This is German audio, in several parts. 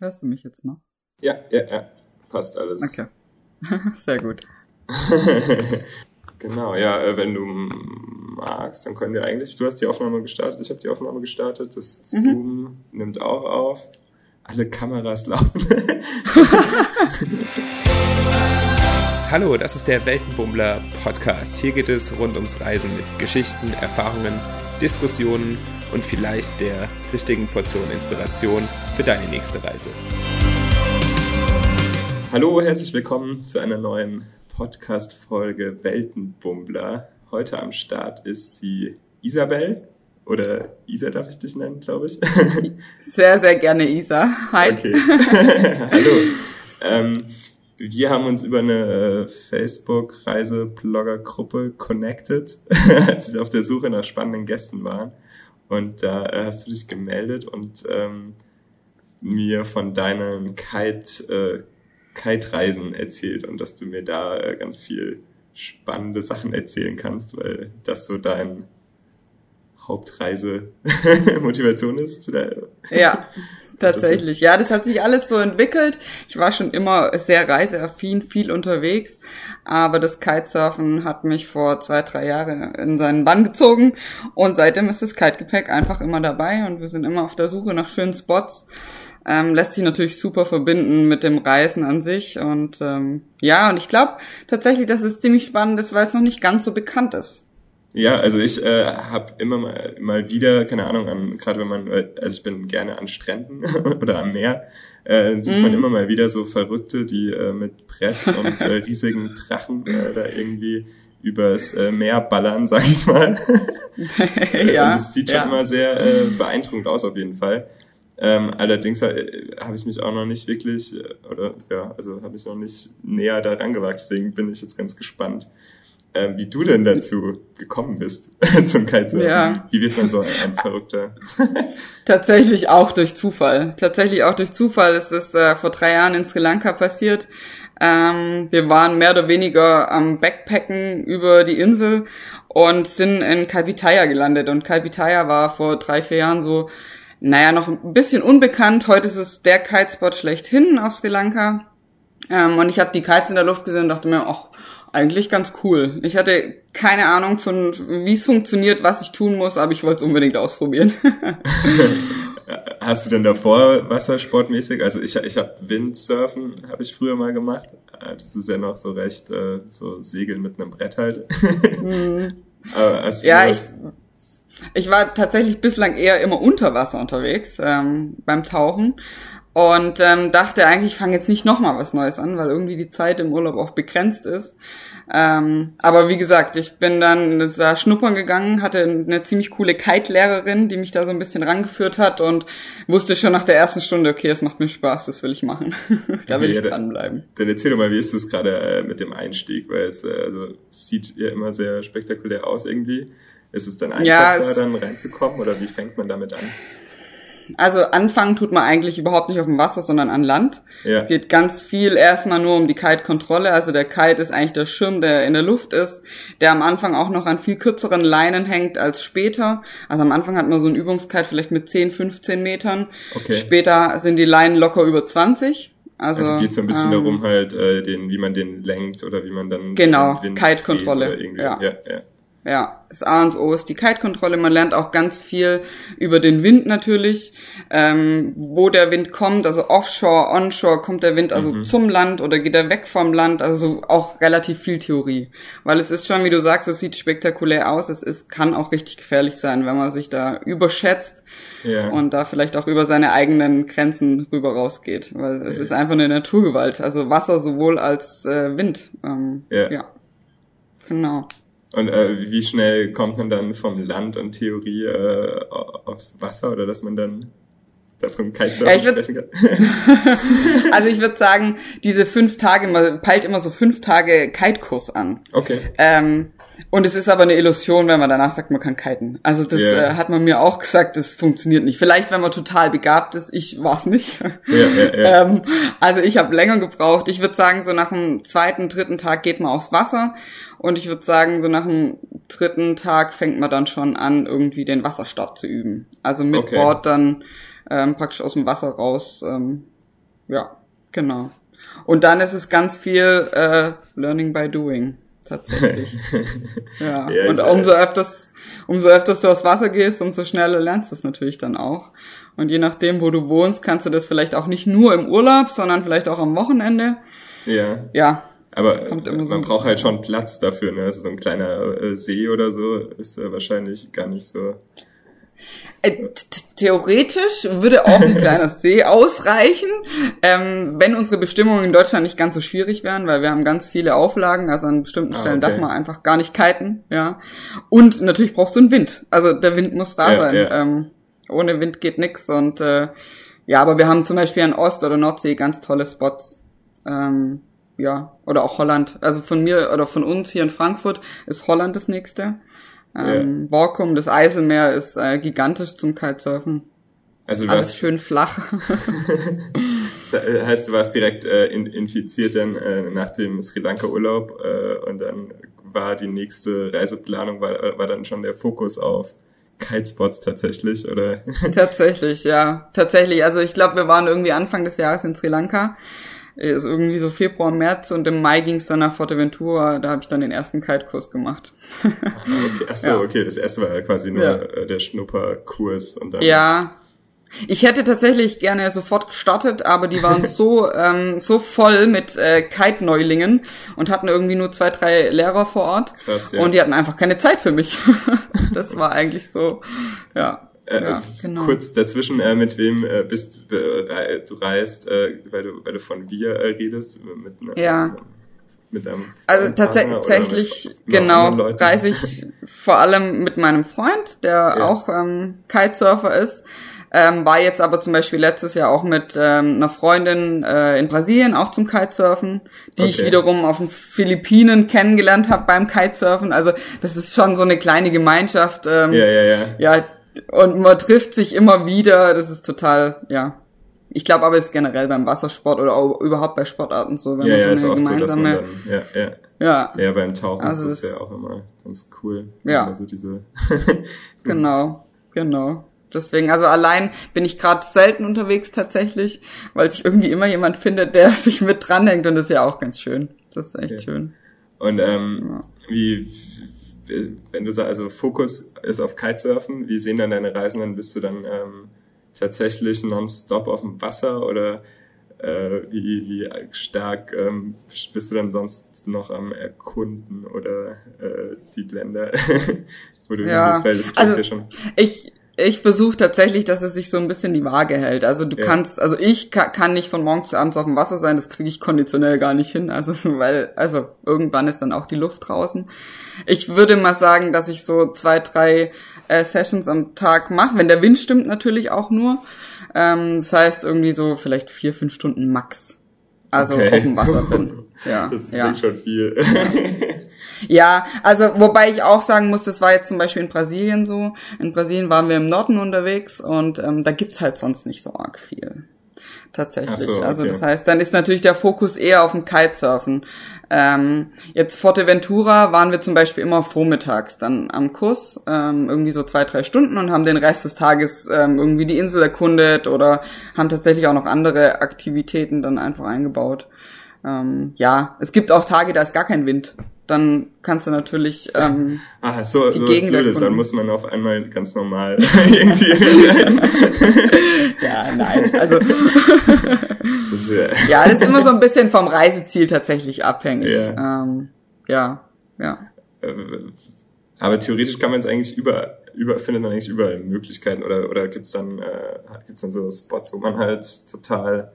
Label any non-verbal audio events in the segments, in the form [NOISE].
Hörst du mich jetzt noch? Ja, ja, ja. Passt alles. Okay. [LAUGHS] Sehr gut. [LAUGHS] genau, ja, äh, wenn du magst, dann können wir eigentlich, du hast die Aufnahme gestartet, ich habe die Aufnahme gestartet, das mhm. Zoom mhm. nimmt auch auf, alle Kameras laufen. [LAUGHS] Hallo, das ist der Weltenbummler Podcast. Hier geht es rund ums Reisen mit Geschichten, Erfahrungen, Diskussionen und vielleicht der richtigen Portion Inspiration für deine nächste Reise. Hallo, herzlich willkommen zu einer neuen Podcast-Folge Weltenbummler. Heute am Start ist die Isabel. Oder Isa darf ich dich nennen, glaube ich. [LAUGHS] Sehr, sehr gerne Isa. Hi. Okay. [LAUGHS] Hallo. Ähm, wir haben uns über eine äh, Facebook-Reise-Blogger-Gruppe connected, [LAUGHS] als wir auf der Suche nach spannenden Gästen waren. Und da äh, hast du dich gemeldet und ähm, mir von deinen Kite, äh, Kite-Reisen erzählt und dass du mir da äh, ganz viel spannende Sachen erzählen kannst, weil das so dein Hauptreise-Motivation [LAUGHS] ist. Ja, [LAUGHS] Tatsächlich, ja, das hat sich alles so entwickelt. Ich war schon immer sehr reiseaffin, viel unterwegs, aber das Kitesurfen hat mich vor zwei, drei Jahren in seinen Bann gezogen und seitdem ist das Kitegepäck einfach immer dabei und wir sind immer auf der Suche nach schönen Spots. Ähm, lässt sich natürlich super verbinden mit dem Reisen an sich und ähm, ja, und ich glaube tatsächlich, dass es ziemlich spannend ist, weil es noch nicht ganz so bekannt ist. Ja, also ich äh, habe immer mal, mal wieder, keine Ahnung, an gerade wenn man, also ich bin gerne an Stränden [LAUGHS] oder am Meer, äh, sieht mm. man mhm. immer mal wieder so Verrückte, die äh, mit Brett und äh, riesigen Drachen äh, da irgendwie übers äh, Meer ballern, [LAUGHS] sag ich mal. [LAUGHS] ja, und es sieht schon ja. immer sehr äh, beeindruckend aus auf jeden Fall. Ähm, allerdings äh, habe ich mich auch noch nicht wirklich, äh, oder ja, also habe ich noch nicht näher daran gewagt, deswegen bin ich jetzt ganz gespannt, äh, wie du denn dazu gekommen bist [LAUGHS] zum Kitesurfen. Ja. Wie wird man so ein Verrückter? [LAUGHS] Tatsächlich auch durch Zufall. Tatsächlich auch durch Zufall ist es äh, vor drei Jahren in Sri Lanka passiert. Ähm, wir waren mehr oder weniger am Backpacken über die Insel und sind in Kalpitaya gelandet. Und Kalpitaya war vor drei, vier Jahren so, naja, noch ein bisschen unbekannt. Heute ist es der Kitespot schlechthin auf Sri Lanka. Ähm, und ich habe die Kites in der Luft gesehen und dachte mir, ach, eigentlich ganz cool. Ich hatte keine Ahnung von, wie es funktioniert, was ich tun muss, aber ich wollte es unbedingt ausprobieren. [LAUGHS] Hast du denn davor wassersportmäßig? Also ich, ich habe Windsurfen, habe ich früher mal gemacht. Äh, das ist ja noch so recht äh, so Segeln mit einem Brett halt. Mhm. [LAUGHS] ja, ich, ich war tatsächlich bislang eher immer unter Wasser unterwegs ähm, beim Tauchen und ähm, dachte eigentlich, ich fange jetzt nicht nochmal was Neues an, weil irgendwie die Zeit im Urlaub auch begrenzt ist. Ähm, aber wie gesagt, ich bin dann da schnuppern gegangen, hatte eine ziemlich coole Kite-Lehrerin, die mich da so ein bisschen rangeführt hat und wusste schon nach der ersten Stunde, okay, es macht mir Spaß, das will ich machen. [LAUGHS] da will okay, ich dranbleiben. Dann, dann erzähl doch mal, wie ist das gerade äh, mit dem Einstieg, weil es, äh, also, sieht ja immer sehr spektakulär aus irgendwie. Ist es dann einfach, ja, da dann reinzukommen oder wie fängt man damit an? Also anfangen tut man eigentlich überhaupt nicht auf dem Wasser, sondern an Land. Ja. Es geht ganz viel erstmal nur um die Kite-Kontrolle. Also der Kite ist eigentlich der Schirm, der in der Luft ist, der am Anfang auch noch an viel kürzeren Leinen hängt als später. Also am Anfang hat man so einen Übungskite vielleicht mit 10, 15 Metern. Okay. Später sind die Leinen locker über 20. Also, also geht so ein bisschen ähm, darum halt, äh, den, wie man den lenkt oder wie man dann genau Kite-Kontrolle. Ja. ja, ja. Ja, das A und O ist die Kite-Kontrolle. Man lernt auch ganz viel über den Wind natürlich, ähm, wo der Wind kommt, also offshore, onshore, kommt der Wind also mhm. zum Land oder geht er weg vom Land, also auch relativ viel Theorie. Weil es ist schon, wie du sagst, es sieht spektakulär aus, es ist, kann auch richtig gefährlich sein, wenn man sich da überschätzt ja. und da vielleicht auch über seine eigenen Grenzen rüber rausgeht. Weil es ja. ist einfach eine Naturgewalt, also Wasser sowohl als äh, Wind. Ähm, ja. ja. Genau. Und äh, wie schnell kommt man dann vom Land und Theorie äh, aufs Wasser oder dass man dann davon Kitesurfen ja, sprechen kann? [LAUGHS] also ich würde sagen, diese fünf Tage, man peilt immer so fünf Tage Kitekurs an. Okay. Ähm, und es ist aber eine Illusion, wenn man danach sagt, man kann kiten. Also das yeah. äh, hat man mir auch gesagt, das funktioniert nicht. Vielleicht, wenn man total begabt ist, ich war's nicht. Ja, ja, ja. [LAUGHS] ähm, also ich habe länger gebraucht. Ich würde sagen, so nach dem zweiten, dritten Tag geht man aufs Wasser und ich würde sagen, so nach dem dritten Tag fängt man dann schon an, irgendwie den Wasserstart zu üben. Also mit okay. Bord dann ähm, praktisch aus dem Wasser raus. Ähm, ja, genau. Und dann ist es ganz viel äh, Learning by Doing tatsächlich. [LAUGHS] ja. ja. Und umso öfters, umso öfters du aufs Wasser gehst, umso schneller lernst du es natürlich dann auch. Und je nachdem, wo du wohnst, kannst du das vielleicht auch nicht nur im Urlaub, sondern vielleicht auch am Wochenende. Ja. Ja. Aber so man braucht halt schon Platz dafür, ne? Also so ein kleiner äh, See oder so ist äh, wahrscheinlich gar nicht so. Äh, theoretisch würde auch ein [LAUGHS] kleiner See ausreichen, ähm, wenn unsere Bestimmungen in Deutschland nicht ganz so schwierig wären, weil wir haben ganz viele Auflagen, also an bestimmten ah, Stellen okay. darf man einfach gar nicht kiten, ja. Und natürlich brauchst du einen Wind, also der Wind muss da ja, sein. Ja. Ähm, ohne Wind geht nix und äh, ja, aber wir haben zum Beispiel an Ost- oder Nordsee ganz tolle Spots. Ähm, ja, oder auch Holland. Also von mir oder von uns hier in Frankfurt ist Holland das nächste. Ähm. Borkum, das Eiselmeer ist äh, gigantisch zum Kitesurfen. Also Alles warst, schön flach. [LAUGHS] heißt, du warst direkt äh, in, infiziert dann äh, nach dem Sri Lanka Urlaub äh, und dann war die nächste Reiseplanung, war, war dann schon der Fokus auf Kitespots tatsächlich, oder? tatsächlich, ja. Tatsächlich. Also ich glaube, wir waren irgendwie Anfang des Jahres in Sri Lanka ist irgendwie so Februar, März und im Mai ging es dann nach Forteventura, da habe ich dann den ersten Kite-Kurs gemacht. [LAUGHS] okay, achso, ja. okay, das erste war ja quasi nur ja. Äh, der Schnupperkurs und dann. Ja. Ich hätte tatsächlich gerne sofort gestartet, aber die waren [LAUGHS] so ähm, so voll mit äh, Kite-Neulingen und hatten irgendwie nur zwei, drei Lehrer vor Ort. Krass, ja. Und die hatten einfach keine Zeit für mich. [LAUGHS] das war eigentlich so, ja. Äh, ja, genau. Kurz dazwischen, äh, mit wem äh, bist äh, du reist, äh, weil du weil du von wir äh, redest mit einer, ja. mit einem also tatsächlich genau reise ich vor allem mit meinem Freund, der ja. auch ähm, Kitesurfer ist. Ähm, war jetzt aber zum Beispiel letztes Jahr auch mit ähm, einer Freundin äh, in Brasilien auch zum Kitesurfen, die okay. ich wiederum auf den Philippinen kennengelernt habe beim Kitesurfen. Also das ist schon so eine kleine Gemeinschaft. Ähm, ja, ja, ja. Ja, und man trifft sich immer wieder. Das ist total, ja. Ich glaube aber, es ist generell beim Wassersport oder auch überhaupt bei Sportarten so, wenn ja, man so eine gemeinsame. So, dann, ja, ja. Ja. Ja, beim Tauchen also ist das ja auch immer ganz cool. Ja. Also diese. [LAUGHS] genau, genau. Deswegen, also allein bin ich gerade selten unterwegs tatsächlich, weil sich irgendwie immer jemand findet, der [LAUGHS] sich mit dranhängt und das ist ja auch ganz schön. Das ist echt okay. schön. Und ähm, ja. wie wenn du sagst, also Fokus ist auf Kitesurfen, wie sehen dann deine Reisen dann? Bist du dann ähm, tatsächlich nonstop auf dem Wasser oder äh, wie, wie stark ähm, bist du dann sonst noch am Erkunden oder äh, die Länder, [LAUGHS] wo du ja, bist? Also schon. ich ich versuche tatsächlich, dass es sich so ein bisschen die Waage hält. Also du ja. kannst, also ich kann, kann nicht von morgens bis abends auf dem Wasser sein, das kriege ich konditionell gar nicht hin. Also [LAUGHS] weil, also irgendwann ist dann auch die Luft draußen. Ich würde mal sagen, dass ich so zwei, drei äh, Sessions am Tag mache, wenn der Wind stimmt natürlich auch nur. Ähm, das heißt irgendwie so vielleicht vier, fünf Stunden max. Also okay. auf dem Wasser [LAUGHS] bin. Ja, das ist ja. schon viel. Ja, [LAUGHS] also wobei ich auch sagen muss, das war jetzt zum Beispiel in Brasilien so. In Brasilien waren wir im Norden unterwegs und ähm, da gibt's halt sonst nicht so arg viel. Tatsächlich. So, also okay. Also das heißt, dann ist natürlich der Fokus eher auf dem Kitesurfen. Ähm, jetzt Forteventura waren wir zum Beispiel immer vormittags dann am Kurs, ähm, irgendwie so zwei, drei Stunden und haben den Rest des Tages ähm, irgendwie die Insel erkundet oder haben tatsächlich auch noch andere Aktivitäten dann einfach eingebaut. Ähm, ja, es gibt auch Tage, da ist gar kein Wind dann kannst du natürlich ähm, ah, so, die so Gegend Blödes, dann muss man auf einmal ganz normal [LAUGHS] irgendwie ja nein also [LAUGHS] das, ja. ja das ist immer so ein bisschen vom Reiseziel tatsächlich abhängig ja ähm, ja, ja. Äh, aber theoretisch kann man es eigentlich über über findet man eigentlich überall Möglichkeiten oder oder gibt's dann äh, gibt's dann so Spots wo man halt total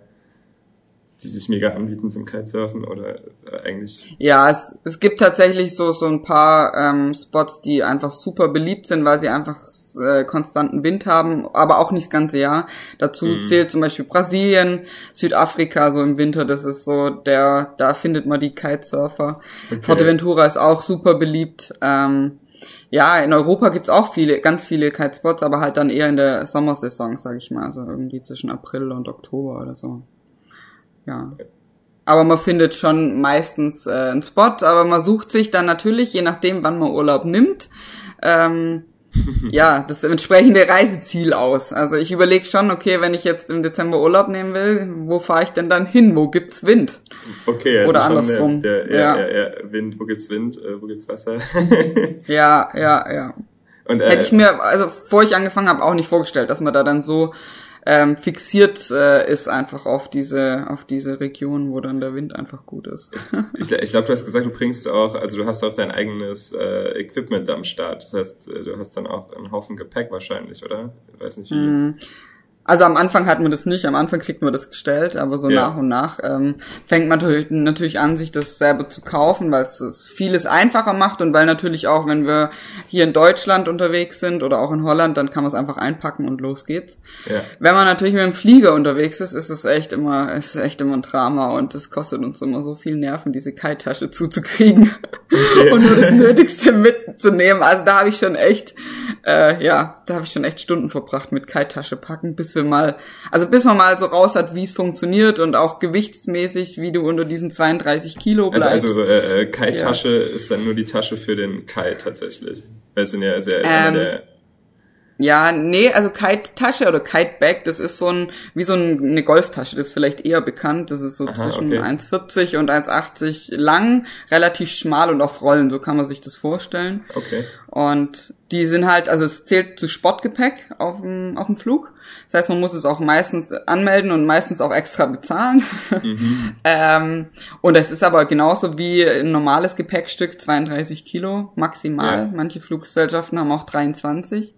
die sich mega anbieten zum Kitesurfen oder äh, eigentlich? Ja, es, es gibt tatsächlich so, so ein paar ähm, Spots, die einfach super beliebt sind, weil sie einfach äh, konstanten Wind haben, aber auch nicht das ganze Jahr. Dazu mhm. zählt zum Beispiel Brasilien, Südafrika so im Winter, das ist so der, da findet man die Kitesurfer. Okay. Forteventura ist auch super beliebt. Ähm, ja, in Europa gibt's auch viele, ganz viele Kitespots, aber halt dann eher in der Sommersaison, sag ich mal, also irgendwie zwischen April und Oktober oder so. Ja. Aber man findet schon meistens äh, einen Spot, aber man sucht sich dann natürlich, je nachdem, wann man Urlaub nimmt, ähm, [LAUGHS] ja, das entsprechende Reiseziel aus. Also ich überlege schon, okay, wenn ich jetzt im Dezember Urlaub nehmen will, wo fahre ich denn dann hin? Wo gibt's Wind? Okay, also oder andersrum. Der, der, ja, ja. Ja, ja, Wind, wo gibt's Wind, äh, wo gibt's Wasser? [LAUGHS] [LAUGHS] ja, ja, ja. Und, äh, Hätte ich mir, also bevor ich angefangen habe, auch nicht vorgestellt, dass man da dann so ähm, fixiert äh, ist einfach auf diese auf diese Region, wo dann der Wind einfach gut ist. [LAUGHS] ich ich glaube, du hast gesagt, du bringst auch, also du hast auch dein eigenes äh, Equipment am Start. Das heißt, äh, du hast dann auch einen Haufen Gepäck wahrscheinlich, oder? Ich weiß nicht wie. Mm. Also am Anfang hat man das nicht, am Anfang kriegt man das gestellt, aber so ja. nach und nach ähm, fängt man natürlich, natürlich an, sich das selber zu kaufen, weil es es vieles einfacher macht und weil natürlich auch, wenn wir hier in Deutschland unterwegs sind oder auch in Holland, dann kann man es einfach einpacken und los geht's. Ja. Wenn man natürlich mit dem Flieger unterwegs ist, ist es echt immer, ist echt immer ein Drama und es kostet uns immer so viel Nerven, diese Kite-Tasche [LAUGHS] zuzukriegen okay. und nur das Nötigste mitzunehmen. Also da habe ich schon echt, äh, ja, da habe ich schon echt Stunden verbracht mit Kite-Tasche packen, bis wir mal, also bis man mal so raus hat, wie es funktioniert und auch gewichtsmäßig, wie du unter diesen 32 Kilo also, bleibst. Also, also äh, Kite-Tasche ja. ist dann nur die Tasche für den Kite tatsächlich. Weil es sind ja sehr ähm, der ja, nee, also Kite-Tasche oder Kite-Bag, das ist so ein, wie so eine Golftasche, das ist vielleicht eher bekannt. Das ist so Aha, zwischen okay. 1,40 und 1,80 lang, relativ schmal und auf Rollen, so kann man sich das vorstellen. Okay. Und die sind halt, also es zählt zu Sportgepäck auf dem, auf dem Flug. Das heißt, man muss es auch meistens anmelden und meistens auch extra bezahlen. Mhm. [LAUGHS] ähm, und es ist aber genauso wie ein normales Gepäckstück, 32 Kilo maximal. Ja. Manche Fluggesellschaften haben auch 23.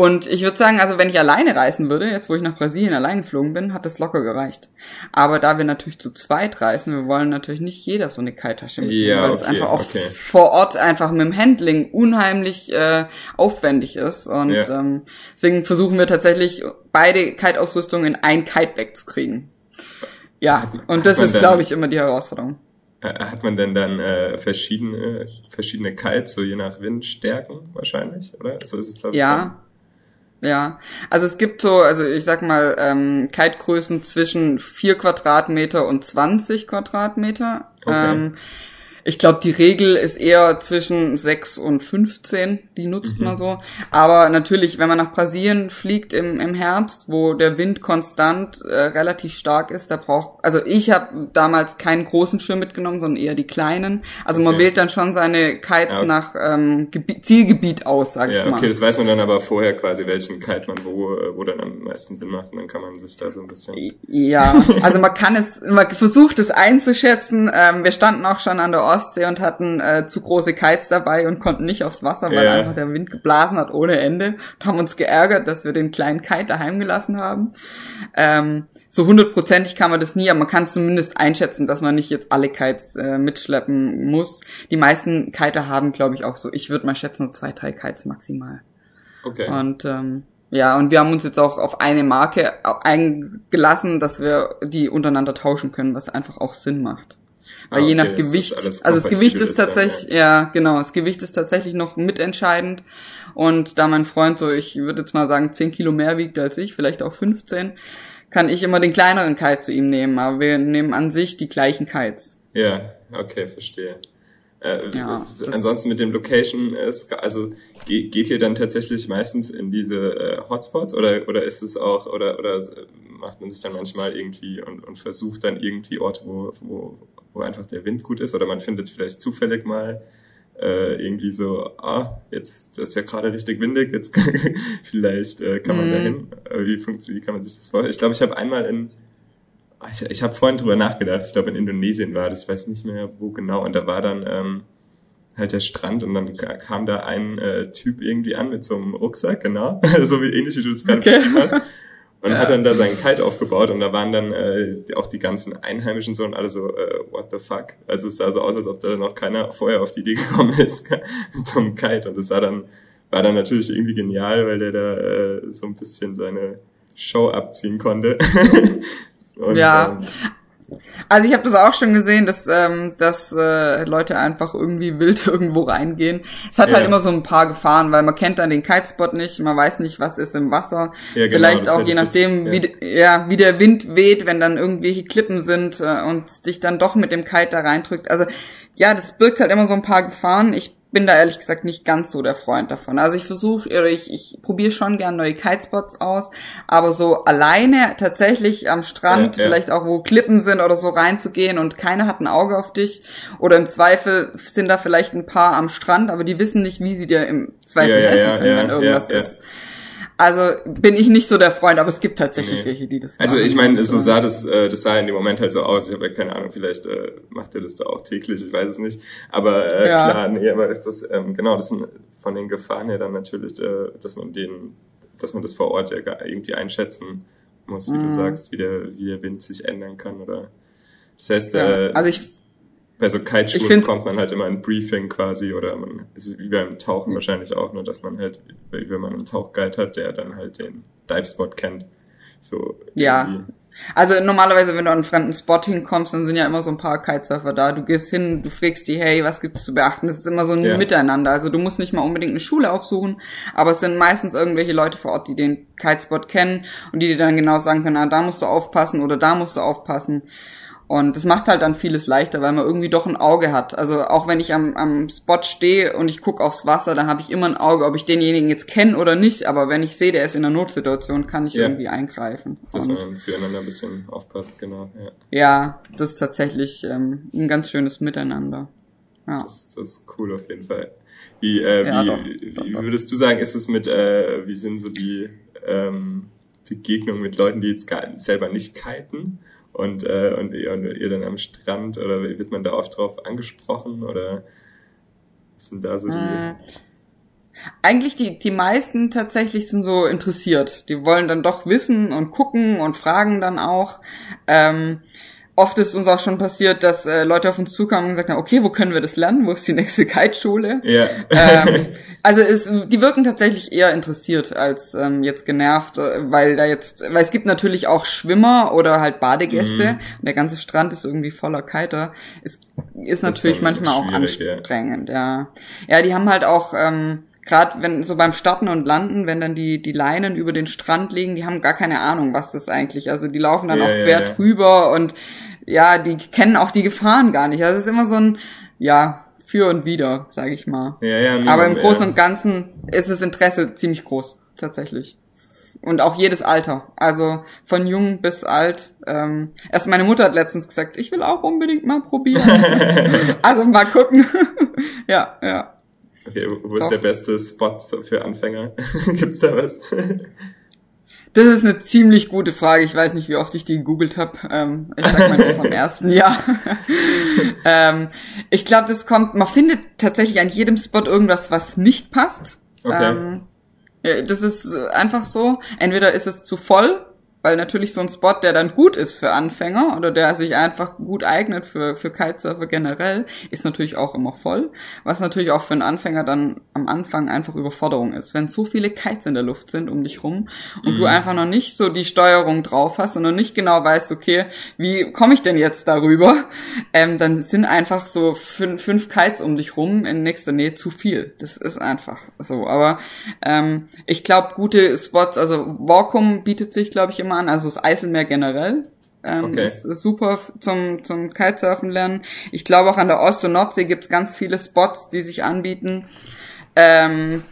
Und ich würde sagen, also wenn ich alleine reisen würde, jetzt wo ich nach Brasilien allein geflogen bin, hat das locker gereicht. Aber da wir natürlich zu zweit reisen, wir wollen natürlich nicht jeder so eine Kite-Tasche mitnehmen, ja, weil es einfach auch okay. vor Ort einfach mit dem Handling unheimlich äh, aufwendig ist. Und ja. ähm, deswegen versuchen wir tatsächlich beide Kite-Ausrüstungen in ein Kite-Bag zu kriegen. Ja, und das ist, glaube ich, immer die Herausforderung. Hat man denn dann äh, verschiedene verschiedene Kites, so je nach Windstärken wahrscheinlich, oder? So ist es, glaube ich. Ja. Ja, also es gibt so, also ich sag mal, ähm, Kite-Größen zwischen 4 Quadratmeter und 20 Quadratmeter. Okay. Ähm, ich glaube, die Regel ist eher zwischen 6 und 15, die nutzt mhm. man so. Aber natürlich, wenn man nach Brasilien fliegt im, im Herbst, wo der Wind konstant äh, relativ stark ist, da braucht, also ich habe damals keinen großen Schirm mitgenommen, sondern eher die kleinen. Also okay. man wählt dann schon seine Kites ja. nach ähm, Gebiet, Zielgebiet aus, sag ja, ich mal. Okay, das weiß man dann aber vorher quasi, welchen Kite man wo, äh, wo dann am meisten Sinn macht. Und dann kann man sich da so ein bisschen... Ja, also man kann es, man versucht es einzuschätzen. Ähm, wir standen auch schon an der Ostsee und hatten äh, zu große Kites dabei und konnten nicht aufs Wasser, weil ja. einfach der Wind geblasen hat ohne Ende und haben uns geärgert, dass wir den kleinen Kite daheim gelassen haben. Ähm, so hundertprozentig kann man das nie, aber man kann zumindest einschätzen, dass man nicht jetzt alle Kites äh, mitschleppen muss. Die meisten Kiter haben, glaube ich, auch so, ich würde mal schätzen, nur zwei, drei Kites maximal. Okay. Und ähm, ja, und wir haben uns jetzt auch auf eine Marke eingelassen, dass wir die untereinander tauschen können, was einfach auch Sinn macht. Weil ah, okay, je nach Gewicht, also das Gewicht ist tatsächlich, ja. ja, genau, das Gewicht ist tatsächlich noch mitentscheidend. Und da mein Freund so, ich würde jetzt mal sagen, 10 Kilo mehr wiegt als ich, vielleicht auch 15, kann ich immer den kleineren Kite zu ihm nehmen. Aber wir nehmen an sich die gleichen Kites. Ja, okay, verstehe. Äh, ja, ansonsten mit dem Location ist, also geht ihr dann tatsächlich meistens in diese äh, Hotspots oder oder ist es auch oder oder macht man sich dann manchmal irgendwie und, und versucht dann irgendwie Orte, wo, wo wo einfach der Wind gut ist oder man findet vielleicht zufällig mal äh, irgendwie so, ah, jetzt das ist ja gerade richtig windig, jetzt [LAUGHS] vielleicht äh, kann man mm. dahin. Äh, wie funktioniert, wie kann man sich das vorstellen? Ich glaube, ich habe einmal in ich, ich habe vorhin drüber nachgedacht, ich glaube in Indonesien war das, ich weiß nicht mehr wo genau, und da war dann ähm, halt der Strand und dann kam da ein äh, Typ irgendwie an mit so einem Rucksack, genau, [LAUGHS] so wie ähnlich wie du das gerade okay. hast [LAUGHS] und ja. hat dann da seinen Kite aufgebaut und da waren dann äh, auch die ganzen Einheimischen so und alle so, äh, what the fuck? Also es sah so aus, als ob da noch keiner vorher auf die Idee [LAUGHS] gekommen ist mit so einem Kite und es sah dann, war dann natürlich irgendwie genial, weil der da äh, so ein bisschen seine Show abziehen konnte. [LAUGHS] und, ja, ähm, also ich habe das auch schon gesehen, dass, ähm, dass äh, Leute einfach irgendwie [LAUGHS] wild irgendwo reingehen. Es hat halt ja. halt immer so ein paar Gefahren, weil man kennt dann den Kitespot nicht, man weiß nicht, was ist im Wasser. Ja, genau, Vielleicht auch je nachdem, jetzt, ja. wie, ja, wie der Wind weht, wenn dann irgendwelche Klippen sind äh, und dich dann doch mit dem Kite da reindrückt. Also ja, das birgt halt immer so ein paar Gefahren. Ich bin da ehrlich gesagt nicht ganz so der Freund davon. Also ich versuche, ich, ich probiere schon gern neue Kitespots aus, aber so alleine tatsächlich am Strand, ja, ja. vielleicht auch wo Klippen sind oder so reinzugehen und keiner hat ein Auge auf dich oder im Zweifel sind da vielleicht ein paar am Strand, aber die wissen nicht, wie sie dir im Zweifel ja, helfen können, wenn irgendwas ist. Also bin ich nicht so der Freund, aber es gibt tatsächlich nee. welche, die das machen. Also ich meine, so sah das, äh, das sah in dem Moment halt so aus. Ich habe ja keine Ahnung, vielleicht äh, macht er das da auch täglich, ich weiß es nicht. Aber äh, ja. klar, nee, aber das, ähm, genau, das sind von den Gefahren her dann natürlich, äh, dass man den, dass man das vor Ort ja irgendwie einschätzen muss, wie mm. du mhm. sagst, wie der, wie der Wind sich ändern kann oder das heißt, ja. äh, also ich bei so Kiteschuhen bekommt man halt immer ein Briefing quasi oder man ist wie beim Tauchen wahrscheinlich auch, nur dass man halt, wenn man einen Tauchguide hat, der dann halt den Divespot kennt. So. Ja. Irgendwie. Also normalerweise, wenn du an einen fremden Spot hinkommst, dann sind ja immer so ein paar Kitesurfer da. Du gehst hin, du fragst die, hey, was gibt's zu beachten? Das ist immer so ein ja. Miteinander. Also du musst nicht mal unbedingt eine Schule aufsuchen, aber es sind meistens irgendwelche Leute vor Ort, die den Kitespot kennen und die dir dann genau sagen können, ah, da musst du aufpassen oder da musst du aufpassen. Und das macht halt dann vieles leichter, weil man irgendwie doch ein Auge hat. Also auch wenn ich am, am Spot stehe und ich gucke aufs Wasser, dann habe ich immer ein Auge, ob ich denjenigen jetzt kenne oder nicht. Aber wenn ich sehe, der ist in einer Notsituation, kann ich ja. irgendwie eingreifen. Dass und man füreinander ein bisschen aufpasst, genau. Ja, ja das ist tatsächlich ähm, ein ganz schönes Miteinander. Ja. Das, das ist cool auf jeden Fall. Wie, äh, ja, wie, doch, doch, wie würdest du sagen, ist es mit, äh, wie sind so die ähm, Begegnungen mit Leuten, die jetzt selber nicht kiten? Und, äh, und, ihr, und ihr dann am Strand oder wird man da oft drauf angesprochen oder was sind da so die... Hm. Eigentlich die, die meisten tatsächlich sind so interessiert. Die wollen dann doch wissen und gucken und fragen dann auch. Ähm, oft ist uns auch schon passiert, dass äh, Leute auf uns zukamen und gesagt haben, okay, wo können wir das lernen? Wo ist die nächste [LAUGHS] Kiteschule? Ja. Ähm, [LAUGHS] also es, die wirken tatsächlich eher interessiert als ähm, jetzt genervt, äh, weil da jetzt, weil es gibt natürlich auch Schwimmer oder halt Badegäste mhm. und der ganze Strand ist irgendwie voller Kiter. Es ist natürlich ist manchmal auch anstrengend, ja. ja. Ja, die haben halt auch ähm, gerade wenn so beim Starten und Landen, wenn dann die die Leinen über den Strand liegen, die haben gar keine Ahnung, was das eigentlich. Also die laufen dann ja, auch quer ja, drüber und ja, die kennen auch die Gefahren gar nicht. Also es ist immer so ein ja für und wieder, sage ich mal. Ja, ja, Aber im Großen und Ganzen ist das Interesse ziemlich groß, tatsächlich. Und auch jedes Alter. Also von jung bis alt. Ähm, erst meine Mutter hat letztens gesagt, ich will auch unbedingt mal probieren. [LAUGHS] also mal gucken. [LAUGHS] ja, ja. Okay, wo ist Doch. der beste Spot für Anfänger? [LAUGHS] Gibt's da was? Das ist eine ziemlich gute Frage. Ich weiß nicht, wie oft ich die gegoogelt habe. Ähm, ich sag mal vom [LAUGHS] ersten Jahr. [LAUGHS] ähm, ich glaube, das kommt, man findet tatsächlich an jedem Spot irgendwas, was nicht passt. Okay. Ähm, das ist einfach so. Entweder ist es zu voll weil natürlich so ein Spot, der dann gut ist für Anfänger oder der sich einfach gut eignet für, für Kitesurfer generell, ist natürlich auch immer voll. Was natürlich auch für einen Anfänger dann am Anfang einfach Überforderung ist. Wenn so viele Kites in der Luft sind um dich rum und mhm. du einfach noch nicht so die Steuerung drauf hast und noch nicht genau weißt, okay, wie komme ich denn jetzt darüber, [LAUGHS] ähm, dann sind einfach so fünf, fünf Kites um dich rum in nächster Nähe zu viel. Das ist einfach so. Aber ähm, ich glaube, gute Spots, also Walkum bietet sich, glaube ich, immer an, also das Eiselmeer generell. Ähm, okay. ist, ist super zum, zum Kitesurfen lernen. Ich glaube auch an der Ost- und Nordsee gibt es ganz viele Spots, die sich anbieten. Ähm,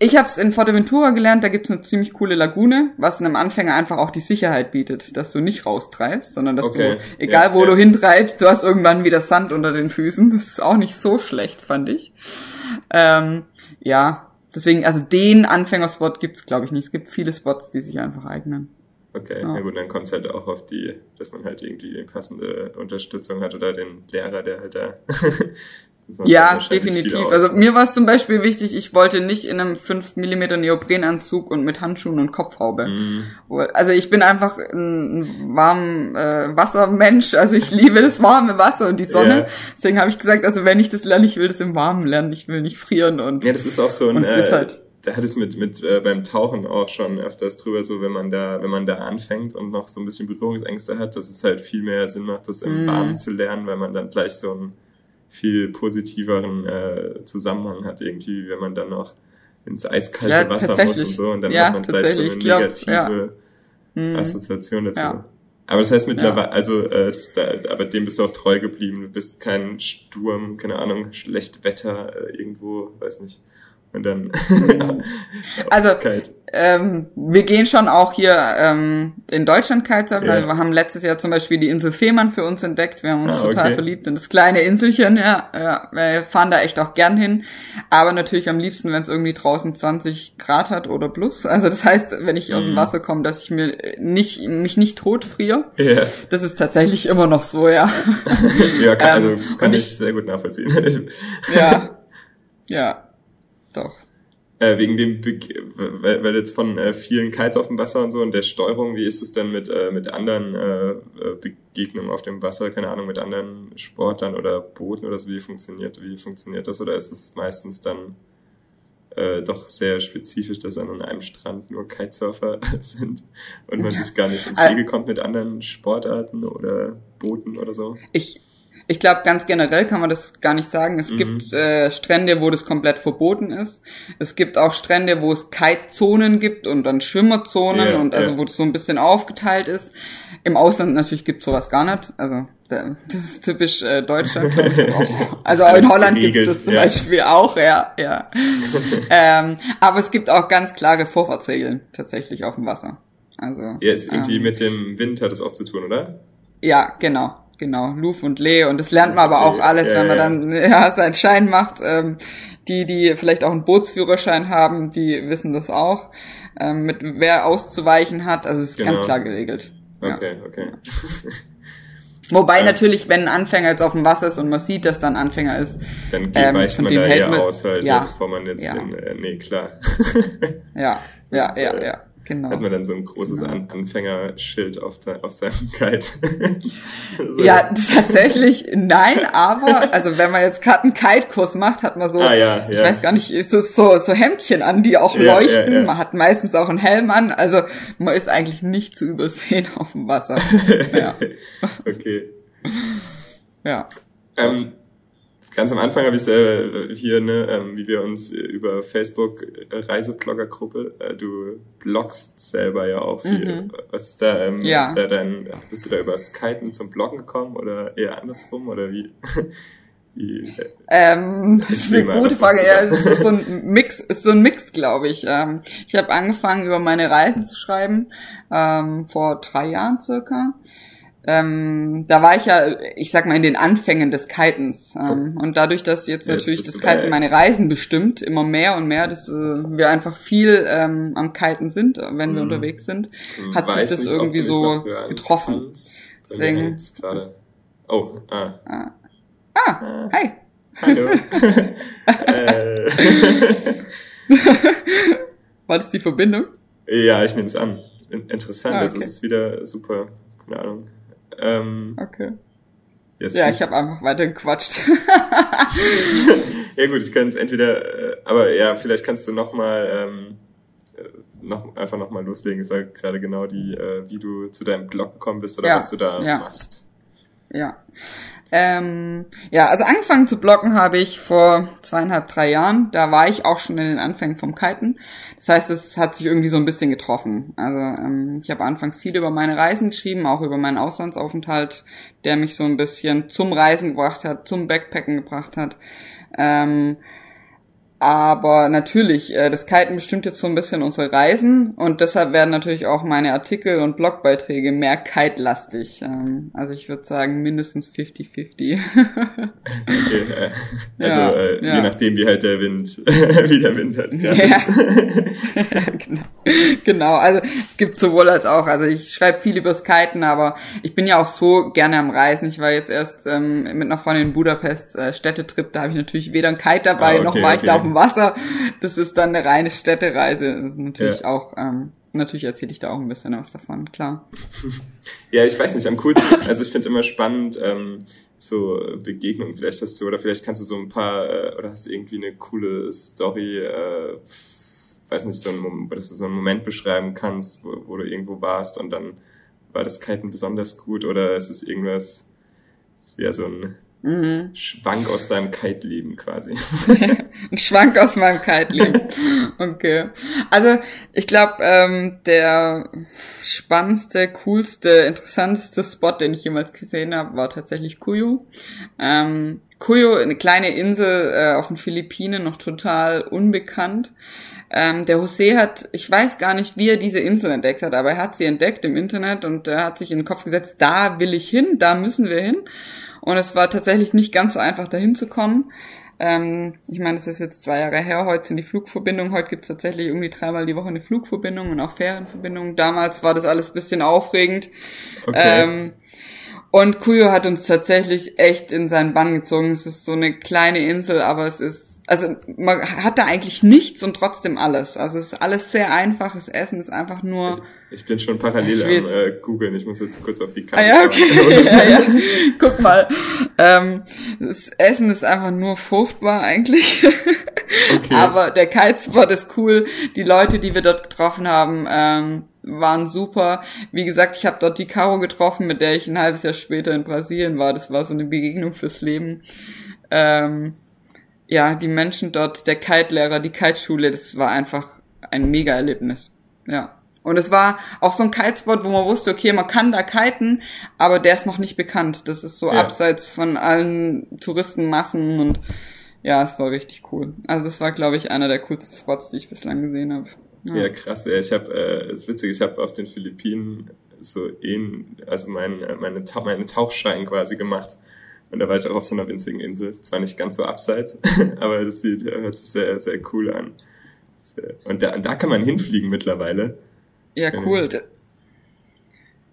ich habe es in Forteventura gelernt, da gibt's eine ziemlich coole Lagune, was einem Anfänger einfach auch die Sicherheit bietet, dass du nicht raustreibst, sondern dass okay. du, egal ja, wo ja. du hintreibst, du hast irgendwann wieder Sand unter den Füßen. Das ist auch nicht so schlecht, fand ich. Ähm, ja, deswegen, also den Anfängerspot gibt's, glaube ich, nicht. Es gibt viele Spots, die sich einfach eignen. Okay, ja. ja gut, dann kommt es halt auch auf die, dass man halt irgendwie passende Unterstützung hat oder den Lehrer, der halt da. [LAUGHS] ja, definitiv. Also mir war es zum Beispiel wichtig, ich wollte nicht in einem 5 mm Neoprenanzug und mit Handschuhen und Kopfhaube. Mm. Also ich bin einfach ein warm äh, Wassermensch, also ich liebe das warme Wasser und die Sonne. Yeah. Deswegen habe ich gesagt, also wenn ich das lerne, ich will das im Warmen lernen, ich will nicht frieren und. Ja, das ist auch so ein. Äh, halt da hat es mit, mit äh, beim Tauchen auch schon öfters drüber, so wenn man da, wenn man da anfängt und noch so ein bisschen Berührungsängste hat, dass es halt viel mehr Sinn macht, das im mm. Zu lernen, weil man dann gleich so einen viel positiveren äh, Zusammenhang hat, irgendwie, wenn man dann noch ins eiskalte ja, Wasser muss und so und dann ja, hat man gleich so eine negative glaub, ja. mm. Assoziation dazu. Ja. Aber das heißt mittlerweile, also, äh, da, aber dem bist du auch treu geblieben. Du bist kein Sturm, keine Ahnung, schlecht Wetter äh, irgendwo, weiß nicht. Und dann. [LAUGHS] also, [LAUGHS] ähm, wir gehen schon auch hier ähm, in Deutschland Kitesurfen. Ja. Also wir haben letztes Jahr zum Beispiel die Insel Fehmarn für uns entdeckt. Wir haben uns ah, total okay. verliebt in das kleine Inselchen. Ja, ja, wir fahren da echt auch gern hin. Aber natürlich am liebsten, wenn es irgendwie draußen 20 Grad hat oder plus. Also das heißt, wenn ich aus dem mhm. Wasser komme, dass ich mir nicht mich nicht totfriere. Ja. Das ist tatsächlich immer noch so, ja. [LAUGHS] ja, kann, also ähm, kann ich, ich sehr gut nachvollziehen. ja, ja, doch. Äh, wegen dem, Be weil, weil jetzt von äh, vielen Kites auf dem Wasser und so und der Steuerung, wie ist es denn mit, äh, mit anderen äh, äh, Begegnungen auf dem Wasser, keine Ahnung, mit anderen Sportlern oder Booten oder so, wie funktioniert, wie funktioniert das? Oder ist es meistens dann äh, doch sehr spezifisch, dass an einem Strand nur Kitesurfer [LAUGHS] sind und man sich gar nicht ins äh, Wege kommt mit anderen Sportarten oder Booten oder so? Ich, ich glaube, ganz generell kann man das gar nicht sagen. Es mhm. gibt äh, Strände, wo das komplett verboten ist. Es gibt auch Strände, wo es Kite-Zonen gibt und dann Schwimmerzonen yeah, und also yeah. wo das so ein bisschen aufgeteilt ist. Im Ausland natürlich gibt sowas gar nicht. Also das ist typisch äh, Deutschland. [LAUGHS] also in Holland gibt es das zum ja. Beispiel auch, ja, ja. [LAUGHS] ähm, aber es gibt auch ganz klare Vorfahrtsregeln tatsächlich auf dem Wasser. Also ja, ist irgendwie ähm, mit dem Wind hat es auch zu tun, oder? Ja, genau genau, Luf und Lee. Und das lernt man aber auch alles, wenn man dann [LAUGHS] ja, seinen Schein macht. Ähm, die, die vielleicht auch einen Bootsführerschein haben, die wissen das auch, ähm, mit wer auszuweichen hat. Also es ist genau. ganz klar geregelt. Okay, ja. okay. [LAUGHS] Wobei ähm, natürlich, wenn ein Anfänger jetzt auf dem Wasser ist und man sieht, dass da ein Anfänger ist, dann ähm, weicht man da eher aus, halt, ja, bevor man jetzt ja. den, äh, nee, klar. ja, ja, [LAUGHS] ja, ja. Genau. Hat man dann so ein großes genau. An Anfängerschild auf, der, auf seinem Kite. [LAUGHS] so. Ja, tatsächlich nein, aber also wenn man jetzt gerade einen Kite-Kurs macht, hat man so, ah, ja, ich weiß gar nicht, ist es so, so Hemdchen an, die auch ja, leuchten. Ja, man hat meistens auch einen Helm an, also man ist eigentlich nicht zu übersehen auf dem Wasser. [LAUGHS] ja. okay. Ja. Ähm, ganz am Anfang habe ich äh, hier, ne, ähm, wie wir uns äh, über Facebook äh, Reiseblogger-Gruppe, äh, du bloggst selber ja auch viel. Mhm. Was ist da, ähm, ja. ist da dein, bist du da über Kiten zum Bloggen gekommen oder eher andersrum oder wie? [LAUGHS] wie äh, ähm, das ist eine gute Frage. Ja, es ist so ein Mix, ist so ein Mix, glaube ich. Ähm, ich habe angefangen, über meine Reisen zu schreiben, ähm, vor drei Jahren circa ähm, da war ich ja, ich sag mal, in den Anfängen des Kitens. Ähm, und dadurch, dass jetzt, jetzt natürlich das Kiten meine Reisen bestimmt, immer mehr und mehr, dass äh, wir einfach viel ähm, am Kiten sind, wenn wir mhm. unterwegs sind, hat Weiß sich das nicht, irgendwie so getroffen. Deswegen. Oh, ah. Ah, ah, ah. hi. Hallo. [LAUGHS] Äh. [LAUGHS] War das die Verbindung? Ja, ich nehme es an. Interessant, ah, okay. also es ist wieder super, keine Ahnung, ähm, okay. Ja, ich habe einfach weiter gequatscht. [LAUGHS] [LAUGHS] ja gut, ich kann es entweder, äh, aber ja, vielleicht kannst du noch mal ähm, äh, noch einfach noch mal loslegen. Es war gerade genau die, äh, wie du zu deinem Blog gekommen bist oder ja, was du da ja. machst. Ja. Ähm, ja, also angefangen zu blocken habe ich vor zweieinhalb, drei Jahren. Da war ich auch schon in den Anfängen vom Kiten. Das heißt, es hat sich irgendwie so ein bisschen getroffen. Also ähm, ich habe anfangs viel über meine Reisen geschrieben, auch über meinen Auslandsaufenthalt, der mich so ein bisschen zum Reisen gebracht hat, zum Backpacken gebracht hat. Ähm, aber natürlich, äh, das Kiten bestimmt jetzt so ein bisschen unsere Reisen und deshalb werden natürlich auch meine Artikel und Blogbeiträge mehr kite-lastig. Ähm, also ich würde sagen mindestens 50-50. okay, [LAUGHS] äh, also ja, äh, ja. je nachdem wie halt der Wind, [LAUGHS] wie der Wind halt ja. genau. [LAUGHS] genau, also es gibt sowohl als auch. Also ich schreibe viel übers Kiten, aber ich bin ja auch so gerne am Reisen. Ich war jetzt erst ähm, mit einer Freundin in Budapest äh, Städtetrip, da habe ich natürlich weder ein Kite dabei, ah, okay, noch war okay. ich da auf dem Wasser. Das ist dann eine reine Städtereise. Das ist natürlich ja. auch, ähm, natürlich erzähle ich da auch ein bisschen was davon, klar. [LAUGHS] Ja, ich weiß nicht, am coolsten, also ich finde immer spannend, ähm, so Begegnungen vielleicht hast du, oder vielleicht kannst du so ein paar, äh, oder hast du irgendwie eine coole Story, äh, weiß nicht, so ein, dass du so einen Moment beschreiben kannst, wo, wo du irgendwo warst und dann war das Kiten besonders gut oder ist es irgendwas, ja, so ein Mhm. Schwank aus deinem Kite-Leben quasi. [LAUGHS] Ein Schwank aus meinem Kite-Leben. [LAUGHS] Okay. Also ich glaube, ähm, der spannendste, coolste, interessanteste Spot, den ich jemals gesehen habe, war tatsächlich Kuyu. Ähm, Kuyo, eine kleine Insel äh, auf den Philippinen, noch total unbekannt. Ähm, der José hat, ich weiß gar nicht, wie er diese Insel entdeckt hat, aber er hat sie entdeckt im Internet und er hat sich in den Kopf gesetzt, da will ich hin, da müssen wir hin. Und es war tatsächlich nicht ganz so einfach, dahin zu kommen. Ähm, ich meine, es ist jetzt zwei Jahre her, heute sind die Flugverbindungen, heute gibt es tatsächlich irgendwie dreimal die Woche eine Flugverbindung und auch Ferienverbindungen. Damals war das alles bisschen aufregend. Okay. Ähm, und Kuyo hat uns tatsächlich echt in seinen Bann gezogen. Es ist so eine kleine Insel, aber es ist, also man hat da eigentlich nichts und trotzdem alles. Also es ist alles sehr einfach. Das Essen ist einfach nur. Ich, bin schon parallel am äh, googeln. Ich muss jetzt kurz auf die Karte. Ah, ja, okay. [LAUGHS] [LAUGHS] ja, ja. Guck mal. Ähm, das Essen ist einfach nur furchtbar eigentlich. [LAUGHS] Okay. aber der Kitespot ist cool. Die Leute, die wir dort getroffen haben, ähm, waren super. Wie gesagt, ich habe dort die Caro getroffen, mit der ich ein halbes Jahr später in Brasilien war. Das war so eine Begegnung fürs Leben. Ähm, ja, die Menschen dort, der Kite-Lehrer, die Kite-Schule, das war einfach ein Mega-Erlebnis. Ja. Und es war auch so ein Kitespot, wo man wusste, okay, man kann da kiten, aber der ist noch nicht bekannt. Das ist so ja. abseits von allen Touristenmassen und ja, es war richtig cool. Also das war, glaube ich, einer der coolsten Spots, die ich bislang gesehen habe. Ja, ja krass. Ja. Ich habe, äh, ist witzig, ich habe auf den Philippinen so ein, also mein, meine, meine Tauchschein quasi gemacht. Und da war ich auch auf so einer winzigen Insel. Zwar nicht ganz so abseits, [LAUGHS] aber das sieht, hört sich sehr, sehr cool an. Und da, da kann man hinfliegen mittlerweile. Ja, cool.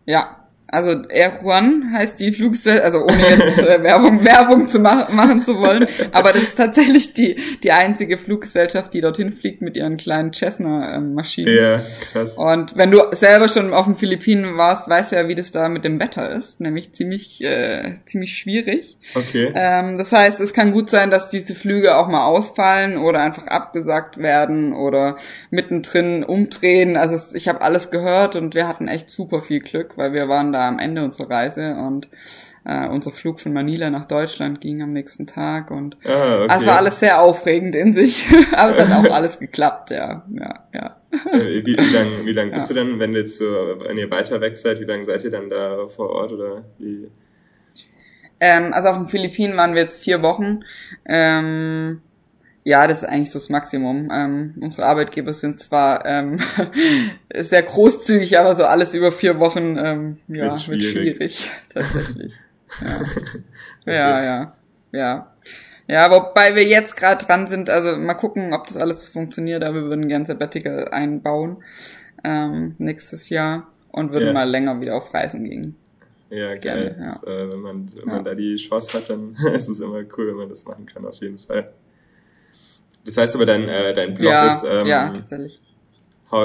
Ja, also Air Juan heißt die Fluggesellschaft, also ohne jetzt äh, [LAUGHS] Werbung, Werbung zu ma machen zu wollen, aber das ist tatsächlich die, die einzige Fluggesellschaft, die dorthin fliegt mit ihren kleinen Cessna-Maschinen. Ja, krass. Und wenn du selber schon auf den Philippinen warst, weißt du ja, wie das da mit dem Wetter ist, nämlich ziemlich, äh, ziemlich schwierig. Okay. Ähm, das heißt, es kann gut sein, dass diese Flüge auch mal ausfallen oder einfach abgesagt werden oder mittendrin umdrehen. Also ich habe alles gehört und wir hatten echt super viel Glück, weil wir waren da am Ende unserer Reise und äh, unser Flug von Manila nach Deutschland ging am nächsten Tag und ah, okay. also es war alles sehr aufregend in sich, [LAUGHS] aber es hat auch alles geklappt, ja, ja, ja. Äh, wie, wie lange wie lang [LAUGHS] bist ja. du dann, wenn jetzt so, wenn ihr weiter weg seid, wie lange seid ihr dann da vor Ort oder wie? Ähm, also auf den Philippinen waren wir jetzt vier Wochen. Ähm, ja, das ist eigentlich so das Maximum. Ähm, unsere Arbeitgeber sind zwar ähm, [LAUGHS] sehr großzügig, aber so alles über vier Wochen ähm, ja, wird schwierig, wird schwierig tatsächlich. [LAUGHS] Ja. ja, ja, ja. Ja, wobei wir jetzt gerade dran sind, also mal gucken, ob das alles funktioniert, aber wir würden gerne Sabbatical einbauen ähm, nächstes Jahr und würden ja. mal länger wieder auf Reisen gehen. Ja, geil. Gerne, ja. Das, äh, wenn man, wenn man da die Chance hat, dann [LAUGHS] ist es immer cool, wenn man das machen kann, auf jeden Fall. Das heißt aber, dein, äh, dein Blog ja, ist, ähm, ja, tatsächlich.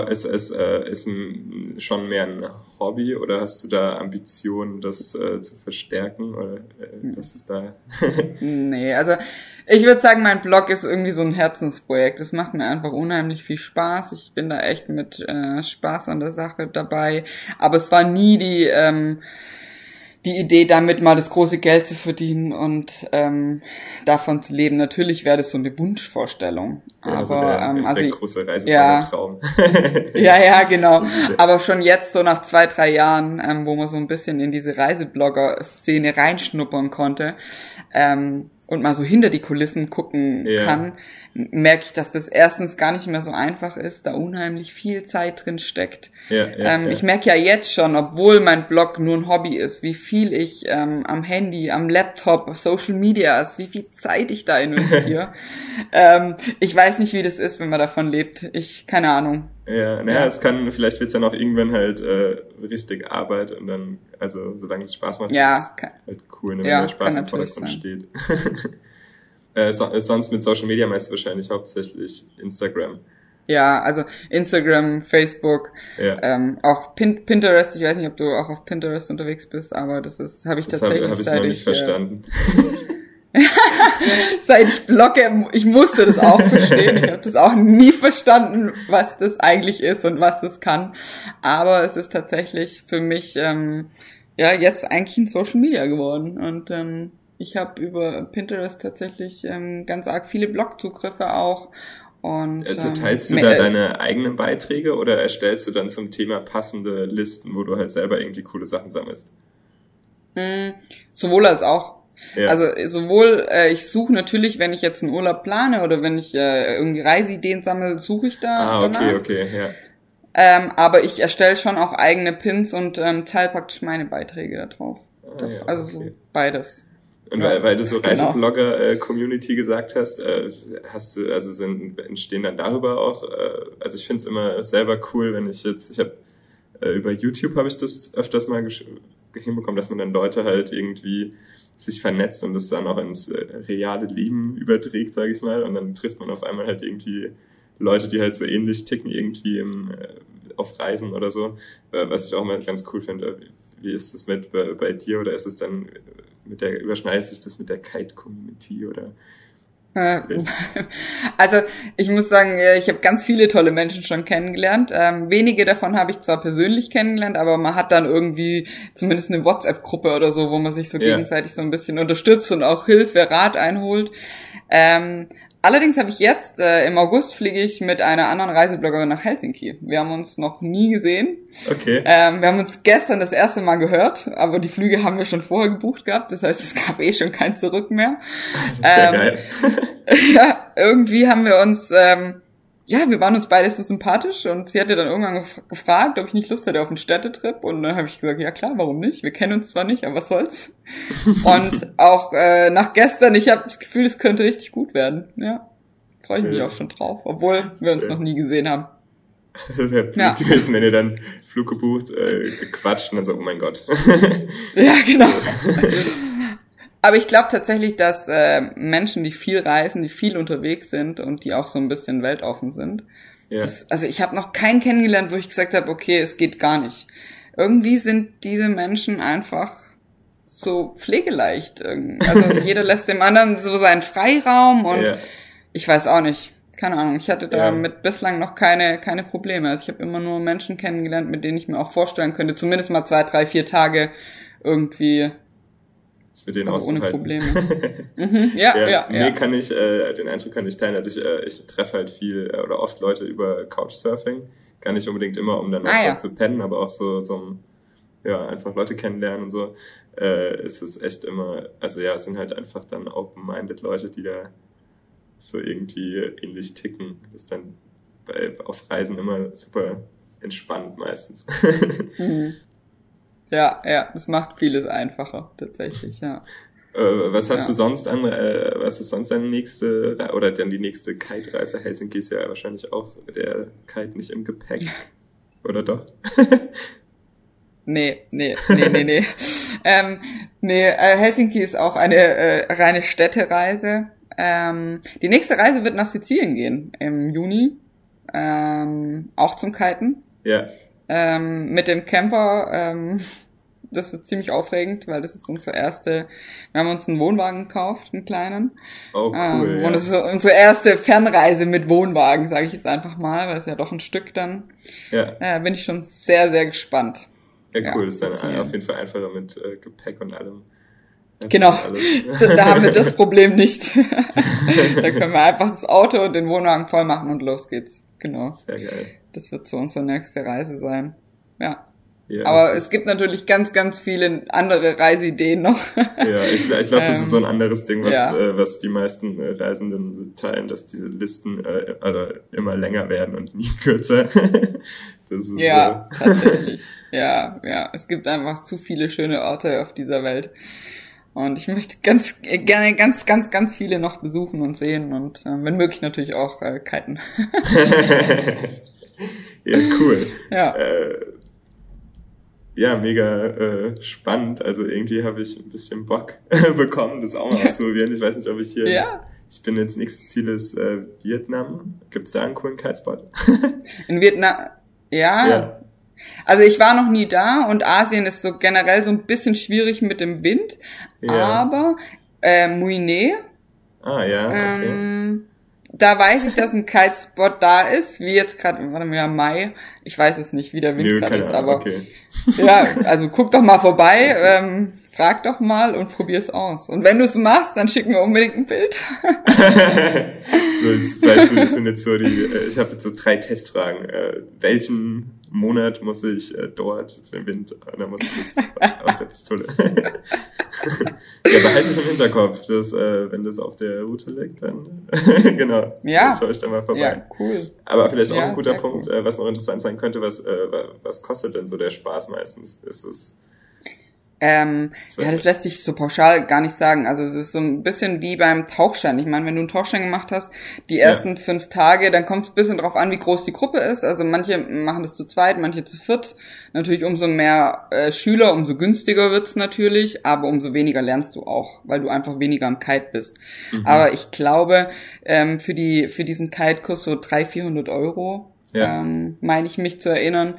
ist, ist, äh, ist ein, schon mehr ein Hobby oder hast du da Ambitionen, das äh, zu verstärken? Oder äh, was ist da? [LAUGHS] nee, also ich würde sagen, mein Blog ist irgendwie so ein Herzensprojekt. Es macht mir einfach unheimlich viel Spaß. Ich bin da echt mit äh, Spaß an der Sache dabei. Aber es war nie die ähm, die Idee, damit mal das große Geld zu verdienen und ähm, davon zu leben. Natürlich wäre das so eine Wunschvorstellung. Ja, aber also der, ähm, also der große Reiseplaner-Traum. Ja, [LAUGHS] ja, ja, genau. [LAUGHS] Aber schon jetzt so nach zwei, drei Jahren, ähm, wo man so ein bisschen in diese Reiseblogger-Szene reinschnuppern konnte ähm, und mal so hinter die Kulissen gucken ja. kann, merke ich, dass das erstens gar nicht mehr so einfach ist, da unheimlich viel Zeit drin steckt. Ja, ja, ähm, ja. Ich merke ja jetzt schon, obwohl mein Blog nur ein Hobby ist, wie viel ich ähm, am Handy, am Laptop, Social Media ist, wie viel Zeit ich da investiere. [LAUGHS] ähm, ich weiß nicht, wie das ist, wenn man davon lebt. Ich, keine Ahnung. Ja, naja, ja. es kann, vielleicht wird's ja noch irgendwann halt äh, richtig Arbeit und dann, also solange es Spaß macht, ja, ist halt cool, ne, wenn ja, der Spaß im Vordergrund steht. [LAUGHS] Äh, äh, sonst mit Social Media meinst du wahrscheinlich hauptsächlich Instagram. Ja, also Instagram, Facebook, ja. ähm, auch Pin Pinterest. Ich weiß nicht, ob du auch auf Pinterest unterwegs bist, aber das ist habe ich das tatsächlich hab, hab ich noch nicht ich, verstanden. [LAUGHS] seit ich blogge, ich musste das auch verstehen. Ich habe das auch nie verstanden, was das eigentlich ist und was das kann. Aber es ist tatsächlich für mich ähm, ja jetzt eigentlich ein Social Media geworden und ähm, Ich habe über Pinterest tatsächlich ähm, ganz arg viele Blogzugriffe auch. Und, äh, ähm, Teilst du da deine eigenen Beiträge oder erstellst du dann zum Thema passende Listen, wo du halt selber irgendwie coole Sachen sammelst? Mh, sowohl als auch. Ja. Also sowohl, äh, ich suche natürlich, wenn ich jetzt einen Urlaub plane oder wenn ich äh, irgendwie Reiseideen sammle, suche ich da. Ah, okay, danach. okay, ja. Ähm, aber ich erstelle schon auch eigene Pins und ähm, teile praktisch meine Beiträge da drauf. Ah, ja, also okay. so beides. Und weil, weil du so genau. Reiseblogger-Community äh, gesagt hast, äh, hast du, also sind, entstehen dann darüber auch, äh, also ich finde es immer selber cool, wenn ich jetzt, ich habe äh, über YouTube habe ich das öfters mal hinbekommen, dass man dann Leute halt irgendwie sich vernetzt und das dann auch ins äh, reale Leben überträgt, sage ich mal. Und dann trifft man auf einmal halt irgendwie Leute, die halt so ähnlich ticken irgendwie im, äh, auf Reisen oder so, äh, was ich auch mal ganz cool finde. Wie ist das mit bei, bei dir oder ist es dann mit der überschneidet sich das mit der Kite Community oder [LAUGHS] also ich muss sagen, ich habe ganz viele tolle Menschen schon kennengelernt. Ähm, wenige davon habe ich zwar persönlich kennengelernt, aber man hat dann irgendwie zumindest eine WhatsApp-Gruppe oder so, wo man sich so ja. gegenseitig so ein bisschen unterstützt und auch Hilfe, Rat einholt. Ähm, Allerdings habe ich jetzt, äh, im August fliege ich mit einer anderen Reisebloggerin nach Helsinki. Wir haben uns noch nie gesehen. Okay. Ähm, wir haben uns gestern das erste Mal gehört, aber die Flüge haben wir schon vorher gebucht gehabt. Das heißt, es gab eh schon kein Zurück mehr. Sehr ähm, geil. [LAUGHS] ja, irgendwie haben wir uns ähm, ja, wir waren uns beide so sympathisch und sie hatte dann irgendwann gefragt, ob ich nicht Lust hätte auf einen Städtetrip und dann habe ich gesagt, ja klar, warum nicht? Wir kennen uns zwar nicht, aber was soll's. [LAUGHS] und auch äh, nach gestern, ich habe das Gefühl, es könnte richtig gut werden. Ja, freue ich mich auch schon drauf, obwohl wir uns noch nie gesehen haben. [LAUGHS] Wäre ja. gewesen, wenn ihr dann Flug gebucht, äh, gequatscht und dann so, oh mein Gott. ja, genau. [LAUGHS] Aber ich glaube tatsächlich, dass äh, Menschen, die viel reisen, die viel unterwegs sind und die auch so ein bisschen weltoffen sind, ja. das, also ich habe noch keinen kennengelernt, wo ich gesagt habe, okay, es geht gar nicht. Irgendwie sind diese Menschen einfach so pflegeleicht. Also [LAUGHS] jeder lässt dem anderen so seinen Freiraum und ja. ich weiß auch nicht. Keine Ahnung, ich hatte damit ja. bislang noch keine, keine Probleme. Also ich habe immer nur Menschen kennengelernt, mit denen ich mir auch vorstellen könnte, zumindest mal zwei, drei, vier Tage irgendwie das mit denen also auszuhalten. Ohne Probleme. [LAUGHS] mhm, ja, ja, ja, Nee, ja. kann ich, äh, den Eindruck kann ich teilen. Also ich, äh, ich treffe halt viel äh, oder oft Leute über Couchsurfing. Gar nicht unbedingt immer, um dann ah, ja. zu pennen, aber auch so zum, ja, einfach Leute kennenlernen und so. Äh, ist es echt immer, also ja, es sind halt einfach dann open-minded Leute, die da so irgendwie ähnlich ticken. Das ist dann bei, auf Reisen immer super entspannt meistens. [LAUGHS] mhm. Ja, ja, das macht vieles einfacher, tatsächlich, ja. Äh, was hast ja. du sonst an, äh, was ist sonst deine nächste, oder dann die nächste Kite-Reise? Helsinki ist ja wahrscheinlich auch der Kite nicht im Gepäck, [LAUGHS] oder doch? [LAUGHS] nee, nee, nee, nee, nee. [LAUGHS] ähm, nee, äh, Helsinki ist auch eine äh, reine Städtereise. Ähm, die nächste Reise wird nach Sizilien gehen im Juni, ähm, auch zum Kiten. Ja ähm, mit dem Camper. Ähm, [LAUGHS] das wird ziemlich aufregend, weil das ist unsere erste. Wir haben uns einen Wohnwagen gekauft, einen kleinen. Oh cool. Ähm, ja. Und es ist unsere erste Fernreise mit Wohnwagen, sage ich jetzt einfach mal, weil es ja doch ein Stück dann. Ja. Äh, bin ich schon sehr, sehr gespannt. Ja, cool. Ja, ist dann auf jeden Fall einfacher mit äh, Gepäck und allem. Genau, [LAUGHS] da, da haben wir das [LAUGHS] Problem nicht. da können wir einfach das Auto und den Wohnwagen voll machen und los geht's. Genau. Sehr geil. Das wird so unsere nächste Reise sein. Ja. Ja, Aber es gibt natürlich ganz, ganz viele andere Reiseideen noch. Ja, ich, ich glaube, das ist so ein ähm, anderes Ding, was, ja. äh, was die meisten äh, Reisenden teilen, dass diese Listen äh, also immer länger werden und nie [LAUGHS] kürzer. das ist ja, so. tatsächlich. Ja, ja. Es gibt einfach zu viele schöne Orte auf dieser Welt. Und ich möchte ganz gerne ganz, ganz, ganz viele noch besuchen und sehen und äh, wenn möglich natürlich auch äh, kiten. [LAUGHS] [LAUGHS] [LAUGHS] ja, cool. Ja. Äh, ja, mega äh, spannend. Also irgendwie habe ich ein bisschen Bock [LAUGHS] bekommen, das auch mal auszuprobieren. Ich weiß nicht, ob ich hier. Ja. Ich bin jetzt nächstes Ziel ist äh, Vietnam. Gibt's da einen coolen Kitespot? [LAUGHS] In Vietnam. Ja. ja. Also ich war noch nie da und Asien ist so generell so ein bisschen schwierig mit dem Wind. Ja. Aber äh, Muine. Ah ja. Okay. Ähm, da weiß ich, dass ein Kitespot da ist, wie jetzt gerade, warte mal, Mai. Ich weiß es nicht, wie der Wind gerade ist, aber okay. ja, [LAUGHS] also guck doch mal vorbei. Ähm, frag doch mal und probier's aus. Und wenn du es machst, dann schick mir unbedingt ein Bild. [LAUGHS] so, das sind jetzt so die, [LAUGHS] äh, ich habe jetzt so drei Testfragen. Äh, welchen Monat muss ich äh, dort für den Wind, da muss ich jetzt aus der Pistole. ja, behalte es im Hinterkopf, dass, äh, wenn das auf der Route liegt, dann [LAUGHS] genau. Ja. Schaue ich da mal vorbei. Ja, cool. Aber vielleicht auch ja, ein guter Punkt, cool. äh, was noch interessant sein könnte, was, äh, was kostet denn so der Spaß meistens? Ist es ähm, ja, das lässt sich so pauschal gar nicht sagen. Also es ist so ein bisschen wie beim Tauchschein. Ich meine, wenn du einen Tauchschein gemacht hast, die ersten ja. fünf Tage, dann kommt es ein bisschen drauf an, wie groß die Gruppe ist. Also manche machen das zu zweit, manche zu viert. Natürlich umso mehr äh, Schüler, umso günstiger wird's natürlich, aber umso weniger lernst du auch, weil du einfach weniger am Kite bist. Mhm. Aber ich glaube, ähm, für, die, für diesen Kite-Kurs so 300, 400 Euro, ja. ähm, meine ich mich zu erinnern